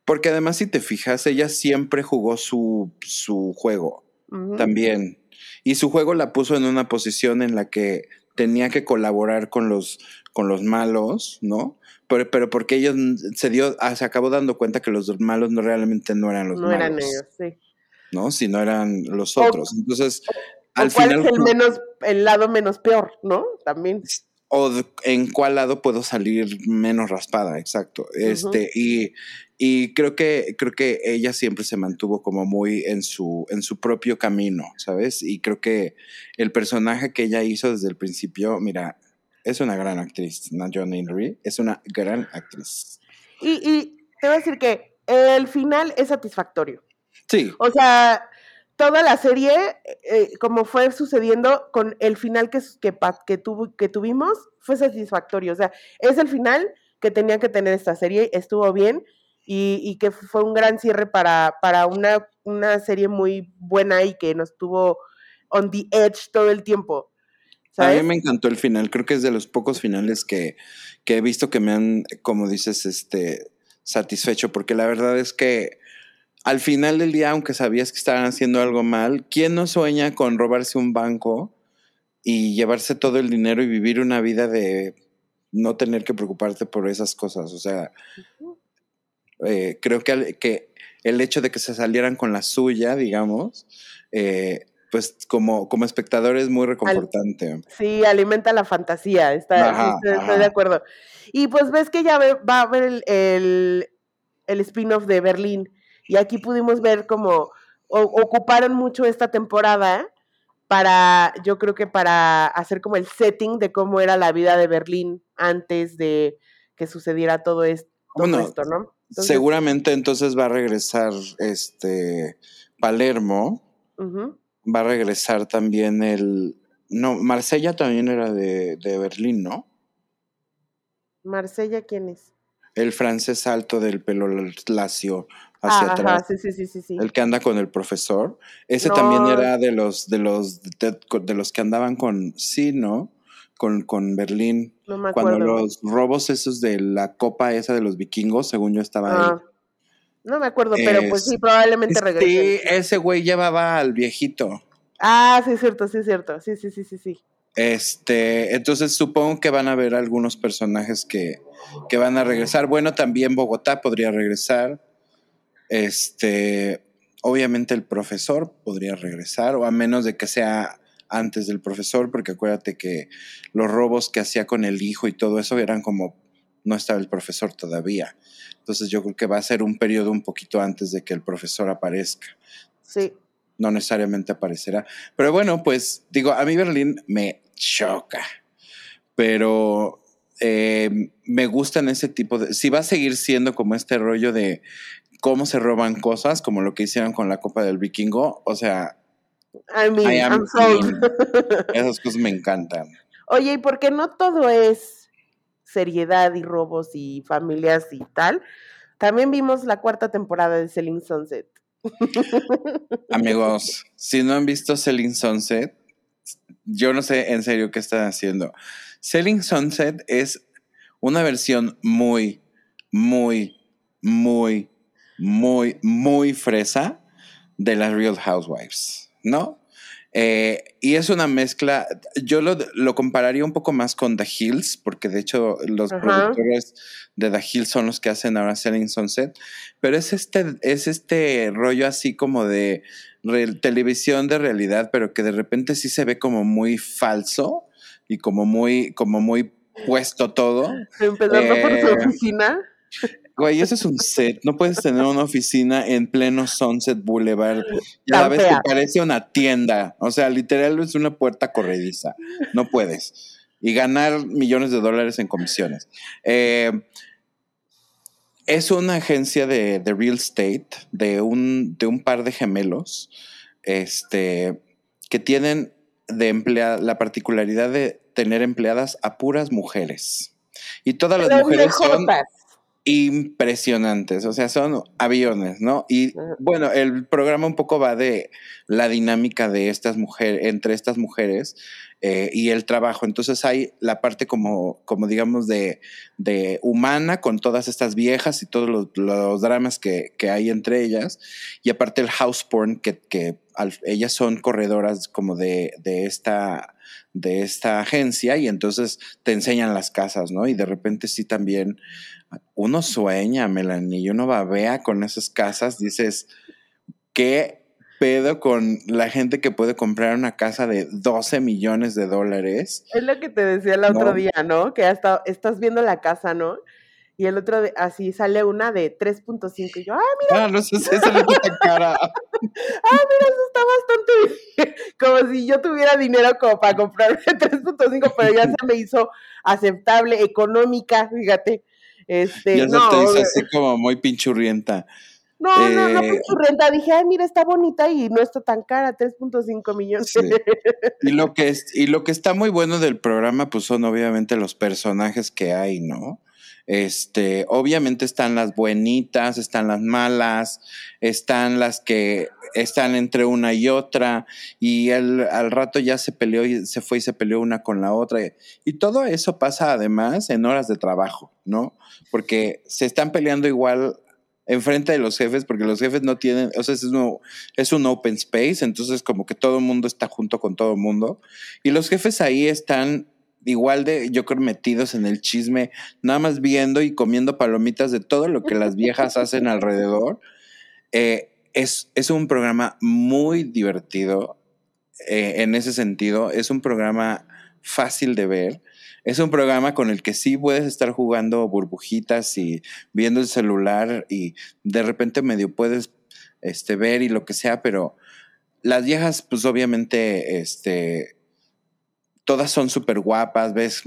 Porque además, si te fijas, ella siempre jugó su, su juego también. Y su juego la puso en una posición en la que tenía que colaborar con los, con los malos, ¿no? Pero, pero porque ella se dio, ah, se acabó dando cuenta que los malos no realmente no eran los no malos, eran ellos, sí. ¿no? Sino eran los O- otros. Entonces, ¿O al cuál final, es el menos, el lado menos peor, ¿no? También. O de- en cuál lado puedo salir menos raspada, exacto. Este, y, y creo que, creo que ella siempre se mantuvo como muy en su, en su propio camino, ¿sabes? Y creo que el personaje que ella hizo desde el principio, mira, es una gran actriz, John Henry, es una gran actriz. Y, y te voy a decir que el final es satisfactorio. Sí, O sea, toda la serie, eh, como fue sucediendo con el final que, que, tuvo, que tuvimos, fue satisfactorio. O sea, es el final que tenía que tener esta serie, estuvo bien y, y que fue un gran cierre para, para una, una serie muy buena y que nos tuvo on the edge todo el tiempo. a mí me encantó el final, creo que es de los pocos finales que, que he visto que me han, como dices, este, satisfecho, porque la verdad es que al final del día, aunque sabías que estaban haciendo algo mal, ¿quién no sueña con robarse un banco y llevarse todo el dinero y vivir una vida de no tener que preocuparte por esas cosas? O sea, eh, creo que, el hecho de que se salieran con la suya, digamos, eh, pues como, como espectador es muy reconfortante. Sí, alimenta la fantasía, está, Ajá, estoy, de acuerdo. Y pues ves que ya ve- va a haber el, el, el spin-off de Berlín y aquí pudimos ver como o- ocuparon mucho esta temporada para, yo creo que para hacer como el setting de cómo era la vida de Berlín antes de que sucediera todo esto, todo Bueno, esto ¿no? Entonces, Seguramente entonces va a regresar este Palermo, ujú. va a regresar también el... No, Marsella también era de, de Berlín, ¿no? Marsella, ¿quién es? El francés alto del pelo lacio hacia Ah, atrás. ajá, sí, sí, sí, sí, sí. El que anda con el profesor. Ese No. también era de los, de los, de, de los que andaban con, sí, ¿no? Con, con Berlín. No me Cuando los robos esos de la copa esa de los vikingos, según yo estaba ahí. Ah, no me acuerdo, pero pues Es- sí, probablemente regrese. Sí, ese güey llevaba al viejito. Ah, sí, es cierto, sí, es cierto. Sí, sí, sí, sí, sí. Este, entonces supongo que van a haber algunos personajes que, que van a regresar. Bueno, también Bogotá podría regresar. Este, obviamente el profesor podría regresar, o a menos de que sea antes del profesor, porque acuérdate que los robos que hacía con el hijo y todo eso eran como no estaba el profesor todavía. Entonces yo creo que va a ser un periodo un poquito antes de que el profesor aparezca Sí. no necesariamente aparecerá. Pero bueno, pues digo, a mí Berlín me choca, pero eh, me gustan ese tipo de... Si va a seguir siendo como este rollo de cómo se roban cosas, como lo que hicieron con la Copa del Vikingo, o sea, I mean, I am I'm sold. [LAUGHS] esas cosas me encantan. Oye, ¿y por qué no todo es seriedad y robos y familias y tal, también vimos la cuarta temporada de Selling Sunset. [LAUGHS] Amigos, si no han visto Selling Sunset, yo no sé en serio qué están haciendo. Selling Sunset es una versión muy, muy, muy, muy, muy fresa de las Real Housewives, ¿no? Eh, y es una mezcla, yo lo, lo, compararía un poco más con The Hills, porque de hecho los productores de The Hills son los que hacen ahora Selling Sunset, pero es este, es este rollo así como de re, televisión de realidad, pero que de repente sí se ve como muy falso y como muy, como muy puesto todo. Empezando eh, por su oficina. Güey, eso es un set. No puedes tener una oficina en pleno Sunset Boulevard. Ya ves que parece una tienda. O sea, literal es una puerta corrediza. No puedes. Y ganar millones de dólares en comisiones. Eh, es una agencia de, de, real estate de un, de un par de gemelos este, que tienen de emplea la particularidad de tener empleadas a puras mujeres. Y todas las mujeres son impresionantes, o sea, son aviones, ¿no? Y bueno, el programa un poco va de la dinámica de estas mujeres, entre estas mujeres eh, y el trabajo. Entonces hay la parte como, como digamos, de, de humana con todas estas viejas y todos los, los dramas que, que, hay entre ellas. Y aparte el house porn, que, que al, ellas son corredoras como de, de esta de esta agencia y entonces te enseñan las casas, ¿no? Y de repente sí también uno sueña, Melanie, y uno babea con esas casas, dices, ¿qué pedo con la gente que puede comprar una casa de 12 millones de dólares? Es lo que te decía el otro ¿no? día, ¿no? Que hasta estás viendo la casa, ¿no? Y el otro, de, así sale una de 3.5 y yo, ¡ah, mira! Ah, no sé, esa le quita cara. [LAUGHS] ¡Ah, mira, eso está bastante bien! Como si yo tuviera dinero como para comprarme [LAUGHS] 3.5, pero ya [LAUGHS] se me hizo aceptable, económica, fíjate. Este, ya no, te hizo así como muy pinchurrienta. No, eh, no, no pinchurrienta. Dije, ay, mira, está bonita y no está tan cara, 3.5 millones. Sí. Y, lo que es, y lo que está muy bueno del programa, pues son obviamente los personajes que hay, ¿no? Este, obviamente están las buenitas, están las malas, están las que están entre una y otra, y él al rato ya se peleó y se fue y se peleó una con la otra. Y todo eso pasa además en horas de trabajo, ¿no? Porque se están peleando igual enfrente de los jefes, porque los jefes no tienen, o sea, es un, es un open space, entonces como que todo el mundo está junto con todo el mundo, y los jefes ahí están igual de, yo creo, metidos en el chisme, nada más viendo y comiendo palomitas de todo lo que las viejas hacen alrededor. Eh, es, es, un programa muy divertido eh, en ese sentido. Es un programa fácil de ver. Es un programa con el que sí puedes estar jugando burbujitas y viendo el celular y de repente medio puedes este, ver y lo que sea, pero las viejas, pues obviamente, este, todas son súper guapas, ves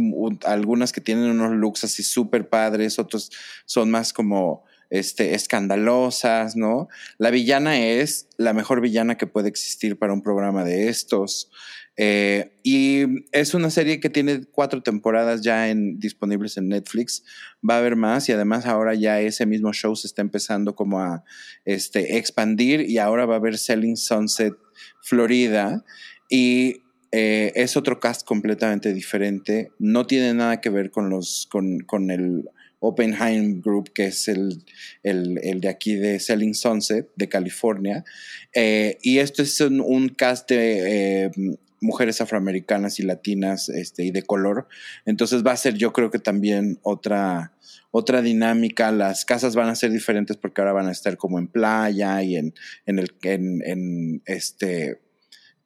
algunas que tienen unos looks así súper padres, otros son más como este, escandalosas, ¿no? La villana es la mejor villana que puede existir para un programa de estos. Eh, y es una serie que tiene cuatro temporadas ya en, disponibles en Netflix. Va a haber más y además ahora ya ese mismo show se está empezando como a este, expandir y ahora va a haber Selling Sunset Florida. Y eh, es otro cast completamente diferente. No tiene nada que ver con los con, con el Oppenheim Group, que es el, el, el, de aquí de Selling Sunset, de California. Eh, y esto es un, un cast de eh, mujeres afroamericanas y latinas este, y de color. Entonces va a ser yo creo que también otra, otra dinámica. Las casas van a ser diferentes porque ahora van a estar como en playa y en, en, el, en, en este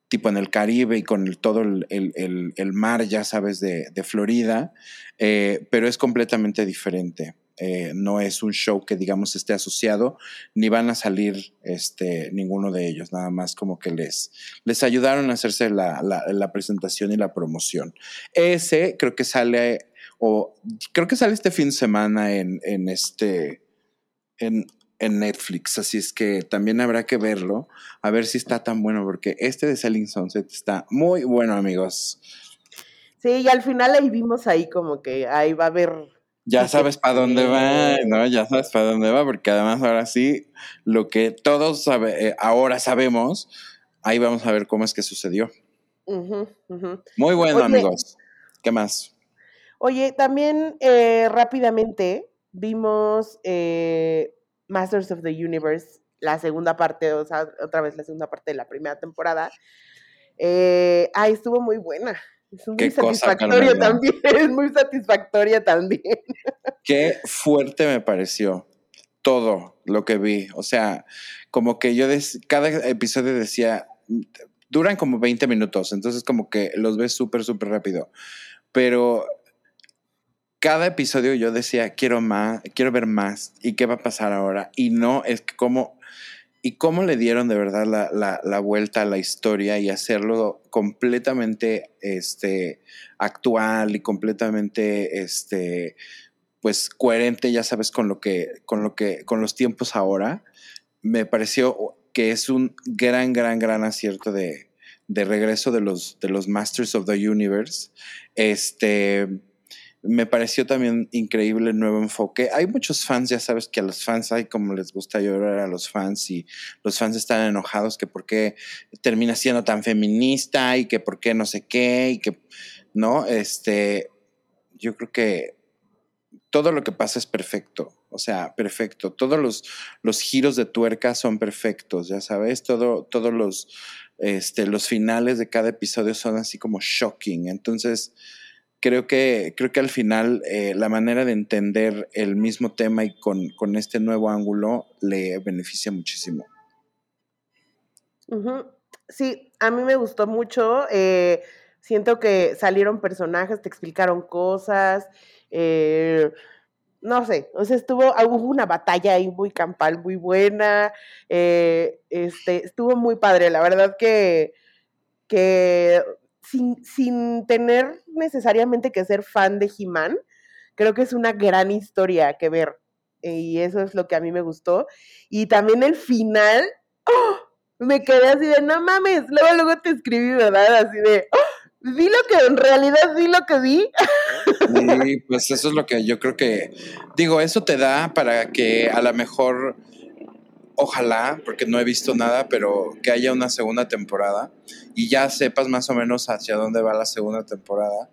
tipo en el Caribe y con todo el, el, el, mar, ya sabes, de, de Florida, eh, pero es completamente diferente. Eh, no es un show que, digamos, esté asociado, ni van a salir este, ninguno de ellos, nada más como que les, les ayudaron a hacerse la, la, la presentación y la promoción. Ese creo que sale, o creo que sale este fin de semana en, en este, en, en Netflix, así es que también habrá que verlo, a ver si está tan bueno, porque este de Selling Sunset está muy bueno, amigos. Sí, y al final ahí vimos ahí como que ahí va a haber ya sabes para dónde va, ¿no? Ya sabes para dónde va, porque además ahora sí, lo que todos sabe, eh, ahora sabemos, ahí vamos a ver cómo es que sucedió. Muy bueno, amigos. ¿Qué más? Oye, también eh, rápidamente vimos eh, Masters of the Universe, la segunda parte, o sea, otra vez la segunda parte de la primera temporada. Eh, ay, estuvo muy buena. Es muy satisfactoria también, [LAUGHS] es muy satisfactoria también. Qué fuerte me pareció todo lo que vi. O sea, como que yo cada episodio decía, duran como 20 minutos, entonces como que los ves súper, súper rápido. Pero cada episodio yo decía, quiero más, quiero ver más, y qué va a pasar ahora. Y no, es que como y cómo le dieron de verdad la, vuelta a la historia y hacerlo completamente este, actual y completamente este, pues coherente, ya sabes, con lo que, con lo que, con los tiempos ahora, me pareció que es un gran, gran, gran acierto de, de regreso de los, de los Masters of the Universe. Este me pareció también increíble el nuevo enfoque. Hay muchos fans, ya sabes que a los fans hay como les gusta llorar a los fans y los fans están enojados que por qué termina siendo tan feminista y que por qué no sé qué y que, ¿no? Este, yo creo que todo lo que pasa es perfecto, o sea, perfecto. Todos los, los giros de tuerca son perfectos, ya sabes, todo, todos los, este, los finales de cada episodio son así como shocking. Entonces, creo que, creo que al final eh, la manera de entender el mismo tema y con, con este nuevo ángulo le beneficia muchísimo. Sí, a mí me gustó mucho. Eh, siento que salieron personajes, te explicaron cosas. Eh, no sé, o sea, estuvo, hubo una batalla ahí muy campal, muy buena. este, estuvo muy padre. La verdad que, que sin, tener necesariamente que ser fan de He-Man, creo que es una gran historia que ver. Y eso es lo que a mí me gustó. Y también el final, ¡oh! me quedé así de, no mames, luego, luego te escribí, ¿verdad? Así de, ¡oh! vi lo que en realidad vi lo que vi. Sí, pues eso es lo que yo creo que, digo, eso te da para que a lo mejor ojalá, porque no he visto nada, pero que haya una segunda temporada y ya sepas más o menos hacia dónde va la segunda temporada.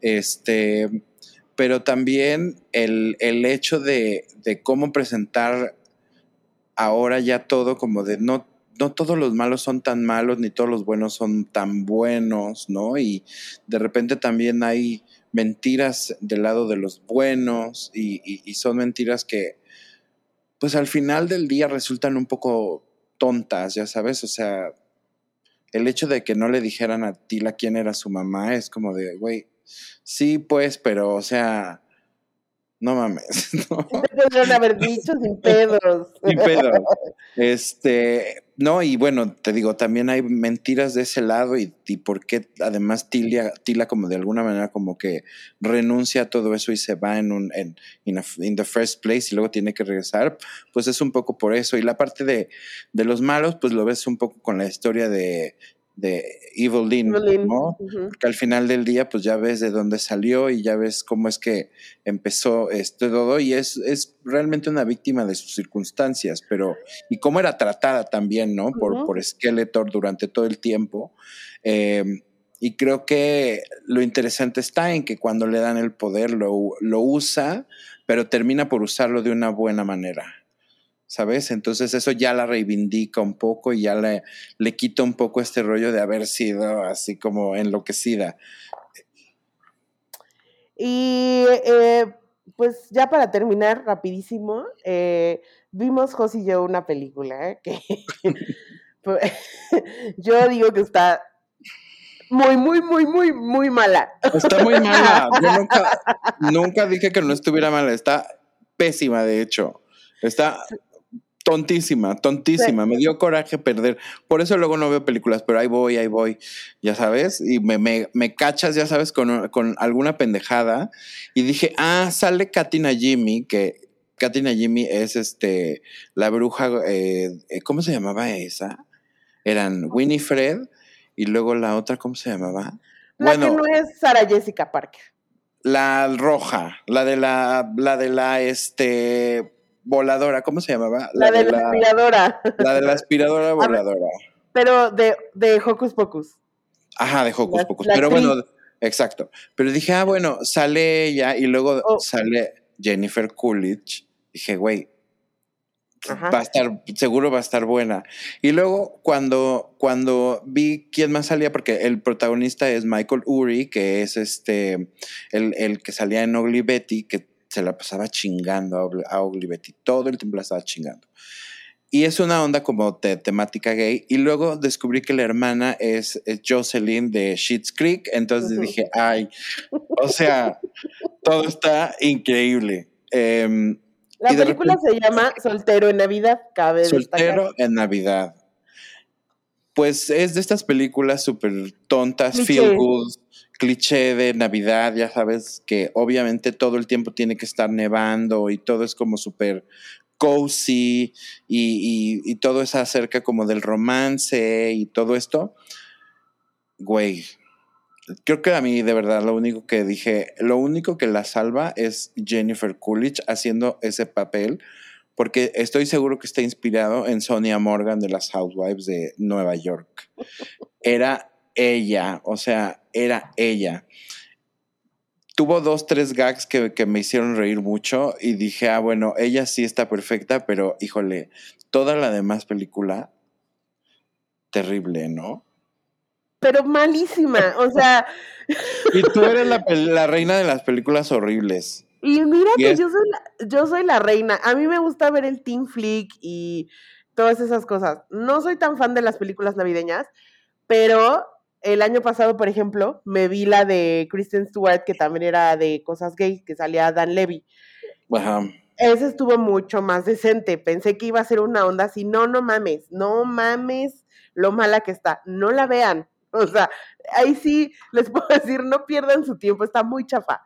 Este, pero también el, hecho de, cómo presentar ahora ya todo como de no, no todos los malos son tan malos ni todos los buenos son tan buenos, ¿no? Y de repente también hay mentiras del lado de los buenos y son mentiras que, pues al final del día resultan un poco tontas, ya sabes, o sea, el hecho de que no le dijeran a Tila quién era su mamá es como de, güey, sí, pues, pero, o sea, no mames. [LAUGHS] No. Te haber dicho sin [LAUGHS] pedos. Sin pedos. Este, no, y bueno, te digo, también hay mentiras de ese lado y, y por qué además Tila, Tila como de alguna manera como que renuncia a todo eso y se va en un, en in, the first place y luego tiene que regresar, pues es un poco por eso. Y la parte de, de los malos, pues lo ves un poco con la historia de de Evil Lynn, ¿no? Porque al final del día, pues ya ves de dónde salió y ya ves cómo es que empezó este todo y es, es realmente una víctima de sus circunstancias, pero y cómo era tratada también, ¿no? Por, por Skeletor durante todo el tiempo. Em, y creo que lo interesante está en que cuando le dan el poder lo, lo usa, pero termina por usarlo de una buena manera. ¿Sabes? Entonces eso ya la reivindica un poco y ya le, le quita un poco este rollo de haber sido así como enloquecida. Y eh, pues ya para terminar rapidísimo, eh, vimos José y yo una película ¿eh? que [LAUGHS] [LAUGHS] yo digo que está muy, muy, muy, muy, muy mala. Está muy mala. [LAUGHS] Yo nunca, nunca dije que no estuviera mala. Está pésima, de hecho. Está tontísima, tontísima. Me dio coraje perder. Por eso luego no veo películas, pero ahí voy, ahí voy, ya sabes. Y me, me, me cachas, ya sabes, con, con, alguna pendejada. Y dije, ah, sale Katina Jimmy, que Katina Jimmy es este, la bruja, eh, eh, ¿cómo se llamaba esa? Eran Winifred y luego la otra, ¿cómo se llamaba? La Bueno. que no es Sara Jessica Parker. La roja, la de la, la de la, este, voladora, ¿cómo se llamaba? La, de la aspiradora. la de la aspiradora [LAUGHS] ver. voladora. Pero de, de Hocus Pocus. Ajá, de Hocus La- Pocus. la Pero actriz. bueno, exacto. Pero dije, ah, bueno, sale ella y luego Oh. sale Jennifer Coolidge. Dije, güey, Ajá. va a estar, seguro va a estar buena. Y luego cuando, cuando vi quién más salía, porque el protagonista es Michael Uri, que es este, el, el que salía en Ugly Betty, que se la pasaba chingando a Betty. Todo el tiempo la estaba chingando. Y es una onda como de temática gay. Y luego descubrí que la hermana es, es Jocelyn de Sheets Creek. Entonces dije, ay, o sea, todo está increíble. Em, La película se llama Soltero en Navidad, cabe Soltero destacar. en Navidad. Pues es de estas películas súper tontas, feel good, cliché de Navidad, ya sabes que obviamente todo el tiempo tiene que estar nevando y todo es como súper cozy y, todo es acerca como del romance y todo esto. Güey, creo que a mí de verdad lo único que dije, lo único que la salva es Jennifer Coolidge haciendo ese papel porque estoy seguro que está inspirado en Sonia Morgan de las Housewives de Nueva York. Era ella, o sea, era ella. Tuvo dos, tres gags que, que me hicieron reír mucho y dije, ah, bueno, ella sí está perfecta, pero híjole, toda la demás película, terrible, ¿no? Pero malísima, o sea, [LAUGHS] Y tú eres la, la reina de las películas horribles. y mira Y que es- yo soy, la, yo soy la reina. A mí me gusta ver el Teen Flick y todas esas cosas. No soy tan fan de las películas navideñas, pero el año pasado, por ejemplo, me vi la de Kristen Stewart, que también era de cosas gay, que salía Dan Levy. Ajá. Ese estuvo mucho más decente. Pensé que iba a ser una onda así. No, no mames, no mames lo mala que está. No la vean. [LAUGHS] O sea, ahí sí les puedo [LAUGHS] decir, no pierdan su tiempo. Está muy chafa.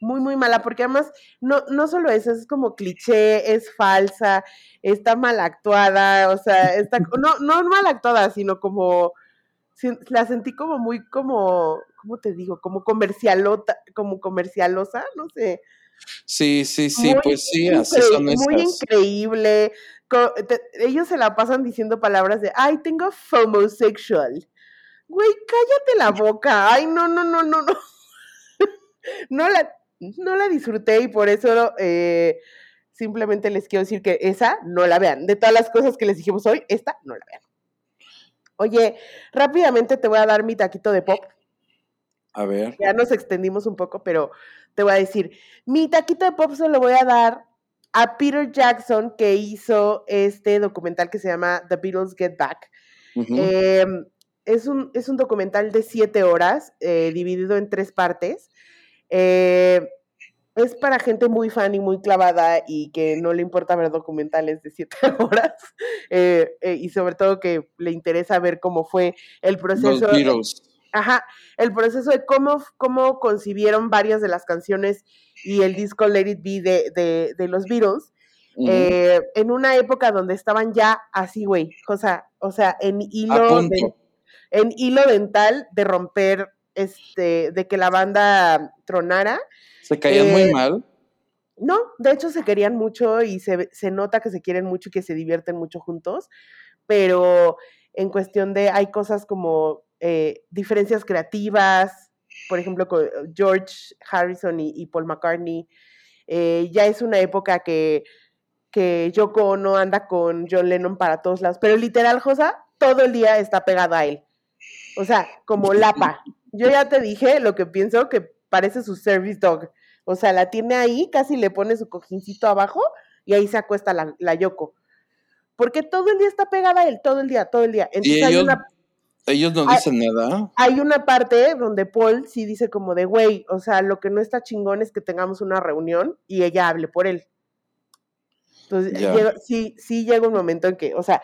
Muy, muy mala. Porque además, no, no solo eso, es como cliché, es falsa, está mal actuada. O sea, está. [LAUGHS] No, no mal actuada, sino como. La sentí como muy como. ¿Cómo te digo? Como comercialota, como comercialosa, no sé Sí, sí, sí, muy pues sí, así son Muy increíble. Co- te- ellos se la pasan diciendo palabras de, ay, tengo homosexual. Güey, cállate la boca. Ay, no, no, no, no, no. [LAUGHS] no, la, no la disfruté y por eso eh, simplemente les quiero decir que esa no la vean. De todas las cosas que les dijimos hoy, esta no la vean. Oye, rápidamente te voy a dar mi taquito de pop A ver. ya nos extendimos un poco, pero te voy a decir, mi taquito de pop se lo voy a dar a Peter Jackson, que hizo este documental que se llama The Beatles Get Back. Eh, es, un, es un documental de siete horas, eh, dividido en tres partes. Eh, es para gente muy fan y muy clavada y que no le importa ver documentales de siete [LAUGHS] horas. eh, eh, y sobre todo que le interesa ver cómo fue el Los proceso. Beatles. Ajá, el proceso de cómo, cómo concibieron varias de las canciones y el disco Let It Be de, de, de los Beatles, eh, en una época donde estaban ya así, güey, o sea, o sea, en hilo, de- en hilo dental de romper, este, de que la banda tronara. Se caían eh, muy mal. No, de hecho se querían mucho y se, se nota que se quieren mucho y que se divierten mucho juntos, pero en cuestión de, hay cosas como eh, diferencias creativas, por ejemplo, con George Harrison y, y Paul McCartney, eh, ya es una época que, que Yoko Ono anda con John Lennon para todos lados, pero literal, Josa, todo el día está pegado a él. O sea, como lapa. Yo ya te dije lo que pienso que parece su service dog. O sea, la tiene ahí, casi le pone su cojincito abajo y ahí se acuesta la, la Yoko. Porque todo el día está pegada a él, todo el día, todo el día. Y Entonces hay ellos, una, ellos no Ay. dicen nada. hay una parte donde Paul sí dice como de, güey, o sea, lo que no está chingón es que tengamos una reunión y ella hable por él. Entonces, llega- sí, sí llega un momento en que, o sea,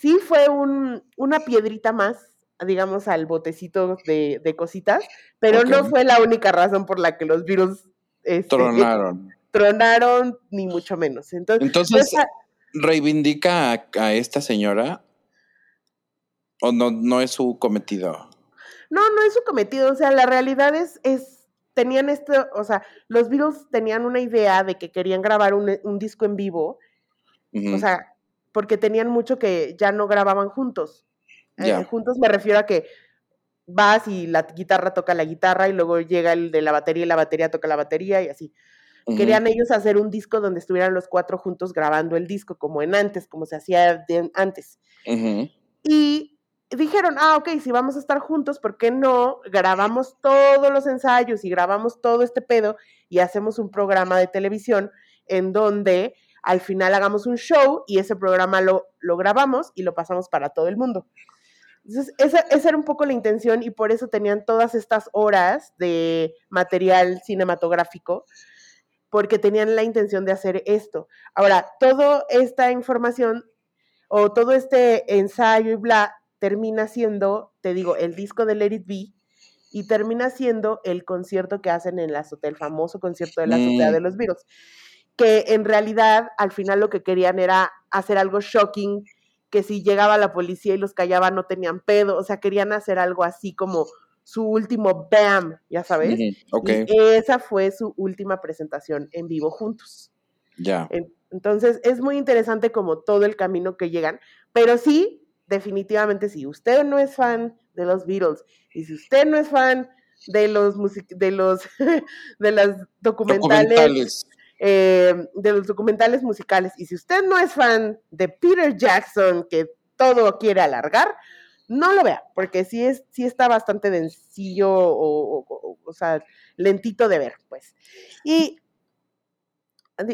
sí fue un, una piedrita más, digamos, al botecito de, de cositas, pero no fue la única razón por la que los virus este, Tronaron. tronaron, ni mucho menos. Entonces, Entonces, esa- ¿reivindica a, a esta señora? ¿O no, no es su cometido? No, no es su cometido, o sea, la realidad es, es tenían esto, o sea, los Beatles tenían una idea de que querían grabar un, un disco en vivo, o sea, porque tenían mucho que ya no grababan juntos. Eh, juntos me refiero a que vas y la guitarra toca la guitarra y luego llega el de la batería y la batería toca la batería y así. Querían ellos hacer un disco donde estuvieran los cuatro juntos grabando el disco, como en antes, como se hacía antes. Y dijeron, ah, ok, si vamos a estar juntos, ¿por qué no grabamos todos los ensayos y grabamos todo este pedo y hacemos un programa de televisión en donde al final hagamos un show y ese programa lo, lo grabamos y lo pasamos para todo el mundo? Entonces, esa, esa era un poco la intención y por eso tenían todas estas horas de material cinematográfico, porque tenían la intención de hacer esto. Ahora, toda esta información o todo este ensayo y bla termina siendo, te digo, el disco de Let It Be y termina siendo el concierto que hacen en la azotea, el famoso concierto de la azotea Mm. de los Beatles, que en realidad al final lo que querían era hacer algo shocking, que si llegaba la policía y los callaba no tenían pedo, o sea, querían hacer algo así como su último bam, ya sabes. Y esa fue su última presentación en vivo juntos. ya. En- Entonces, es muy interesante como todo el camino que llegan, pero sí, definitivamente, si usted no es fan de los Beatles y si usted no es fan de los de los [LAUGHS] de las documentales, Documentales. Eh, de los documentales musicales y si usted no es fan de Peter Jackson que todo quiere alargar, no lo vea, porque sí es sí está bastante dencillo o, o- o- o sea, lentito de ver, pues. Y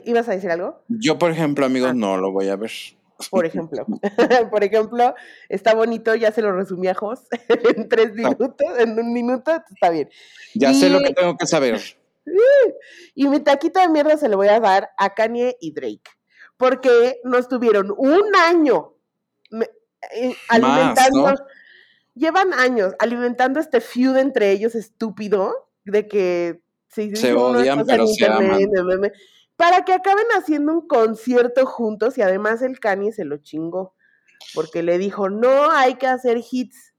¿ibas a decir algo? Yo, por ejemplo, amigos, Ah. no lo voy a ver. Por ejemplo, [LAUGHS] por ejemplo, está bonito, ya se lo resumí a Jos [LAUGHS] en tres minutos, en un minuto, está bien. Ya sé lo que tengo que saber. Y mi taquito de mierda se lo voy a dar a Kanye y Drake, porque nos tuvieron un año eh, alimentando, ¿no? llevan años alimentando este feud entre ellos estúpido, de que se, odian, pero se aman. internet, me- para que acaben haciendo un concierto juntos y además el Kanye se lo chingó, porque le dijo, no hay que hacer hits,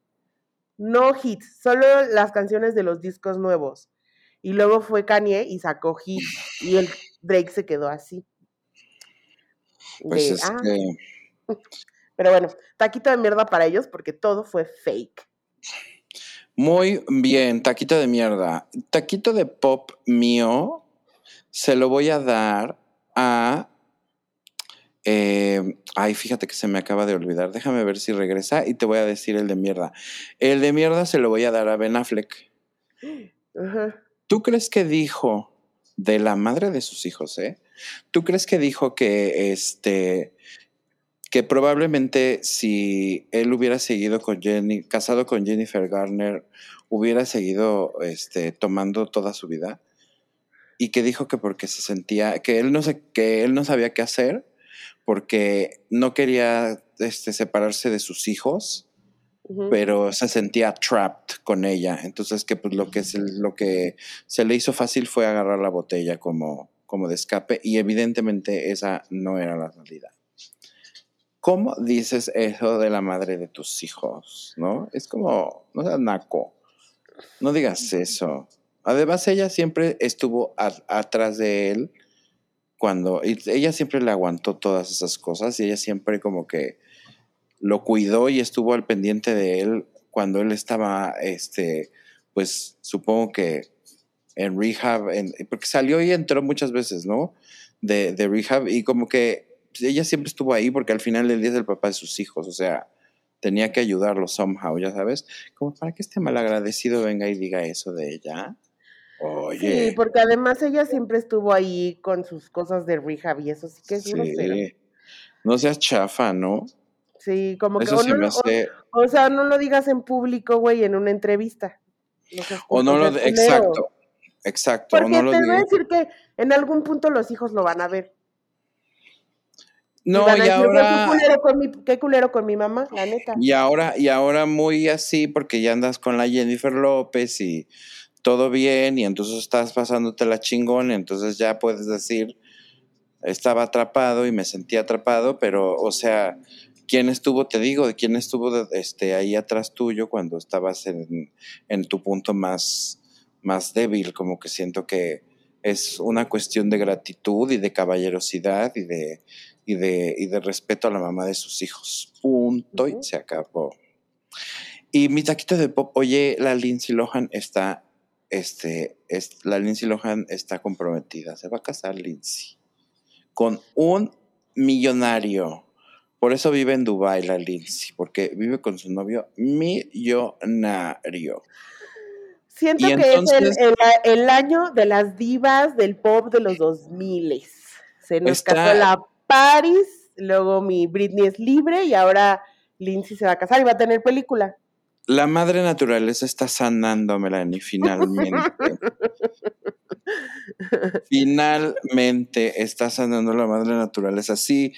no hits, solo las canciones de los discos nuevos. Y luego fue Kanye y sacó hits y el Drake se quedó así. Pues de, es "Ah". que Pero bueno, taquito de mierda para ellos porque todo fue fake. muy bien, taquito de mierda. Taquito de pop mío se lo voy a dar a. eh, ay, fíjate que se me acaba de olvidar. Déjame ver si regresa y te voy a decir el de mierda. El de mierda se lo voy a dar a Ben Affleck. Ajá. ¿Tú crees que dijo de la madre de sus hijos, eh? ¿Tú crees que dijo que este que probablemente si él hubiera seguido con Jenny, casado con Jennifer Garner, hubiera seguido este tomando toda su vida? Y que dijo que porque se sentía que él no se, que él no sabía qué hacer porque no quería este, separarse de sus hijos pero se sentía trapped con ella. Entonces que pues lo que se, lo que se le hizo fácil fue agarrar la botella como, como de escape y evidentemente esa no era la salida. ¿Cómo dices eso de la madre de tus hijos? ¿No? Es como, no seas naco. No digas eso. Además, ella siempre estuvo a- atrás de él cuando ella siempre le aguantó todas esas cosas y ella siempre como que lo cuidó y estuvo al pendiente de él cuando él estaba, este, pues supongo que en rehab, en- porque salió y entró muchas veces, ¿no? De, de rehab y como que ella siempre estuvo ahí porque al final del día es el papá de sus hijos, o sea, tenía que ayudarlo somehow, ya sabes, como para que este malagradecido venga y diga eso de ella. Oye, Sí, porque además ella siempre estuvo ahí con sus cosas de rehab y eso sí que es grosero. sí. No seas chafa, ¿no? Sí, como que o, se no, me lo- hace... o, o sea, no lo digas en público, güey, en una entrevista. No O no lo... Exacto, exacto. o Porque lo te voy a decir que en algún punto los hijos lo van a ver. Y No, y decir, "Güey, ahora... qué culero, con mi, qué culero con mi mamá, la neta. Y ahora, y ahora muy así, porque ya andas con la Jennifer López y todo bien, y entonces estás pasándote la chingón, y entonces ya puedes decir, estaba atrapado y me sentí atrapado, pero, o sea, quién estuvo, te digo, de quién estuvo este, ahí atrás tuyo cuando estabas en, en tu punto más, más débil, como que siento que es una cuestión de gratitud y de caballerosidad y de, y de, y de respeto a la mamá de sus hijos. Punto y se acabó. Y mi taquito de pop, oye, la Lindsay Lohan está, este, es, la Lindsay Lohan está comprometida, se va a casar Lindsay con un millonario. Por eso vive en Dubai la Lindsay, porque vive con su novio millonario. Siento que es el, año de las divas del pop de los 2000. Se nos casó la Paris, luego mi Britney es libre y ahora Lindsay se va a casar y va a tener película. La madre naturaleza está sanando, Melanie, finalmente. [LAUGHS] finalmente está sanando la madre naturaleza. Sí,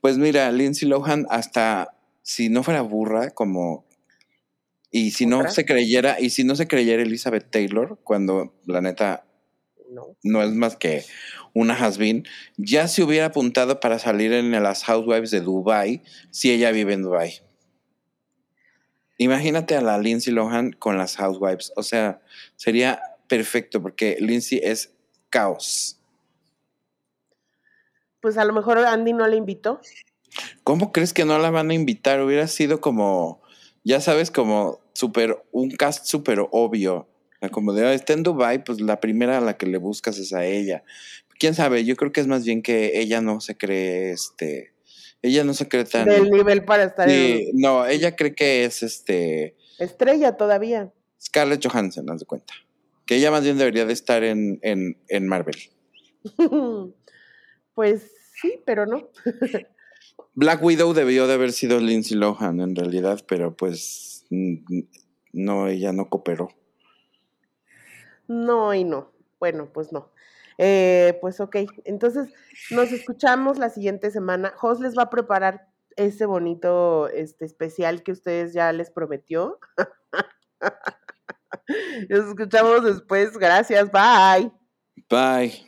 pues mira, Lindsay Lohan hasta si no fuera burra como y si no se creyera, y si no se creyera Elizabeth Taylor, cuando la neta no, es más que una has ya se hubiera apuntado para salir en las Housewives de Dubai si ella vive en Dubai. Imagínate a la Lindsay Lohan con las Housewives. O sea, sería perfecto porque Lindsay es caos. Pues a lo mejor Andy no la invitó. ¿Cómo crees que no la van a invitar? Hubiera sido como ya sabes, como súper, un cast súper obvio. Como de, ah, está en Dubai, pues la primera a la que le buscas es a ella. Quién sabe, yo creo que es más bien que ella no se cree, este, ella no se cree tan... Del nivel para estar sí, no, ella cree que es, este... Estrella todavía. Scarlett Johansson, haz de cuenta. Que ella más bien debería de estar en, en, en Marvel. [LAUGHS] pues sí, pero no. [LAUGHS] Black Widow debió de haber sido Lindsay Lohan en realidad, pero pues no, ella no cooperó. No y no. Bueno, pues no. Eh, pues ok, entonces nos escuchamos la siguiente semana. Jos les va a preparar ese bonito este, especial que ustedes ya les prometió. [LAUGHS] Nos escuchamos después. Gracias. Bye. Bye.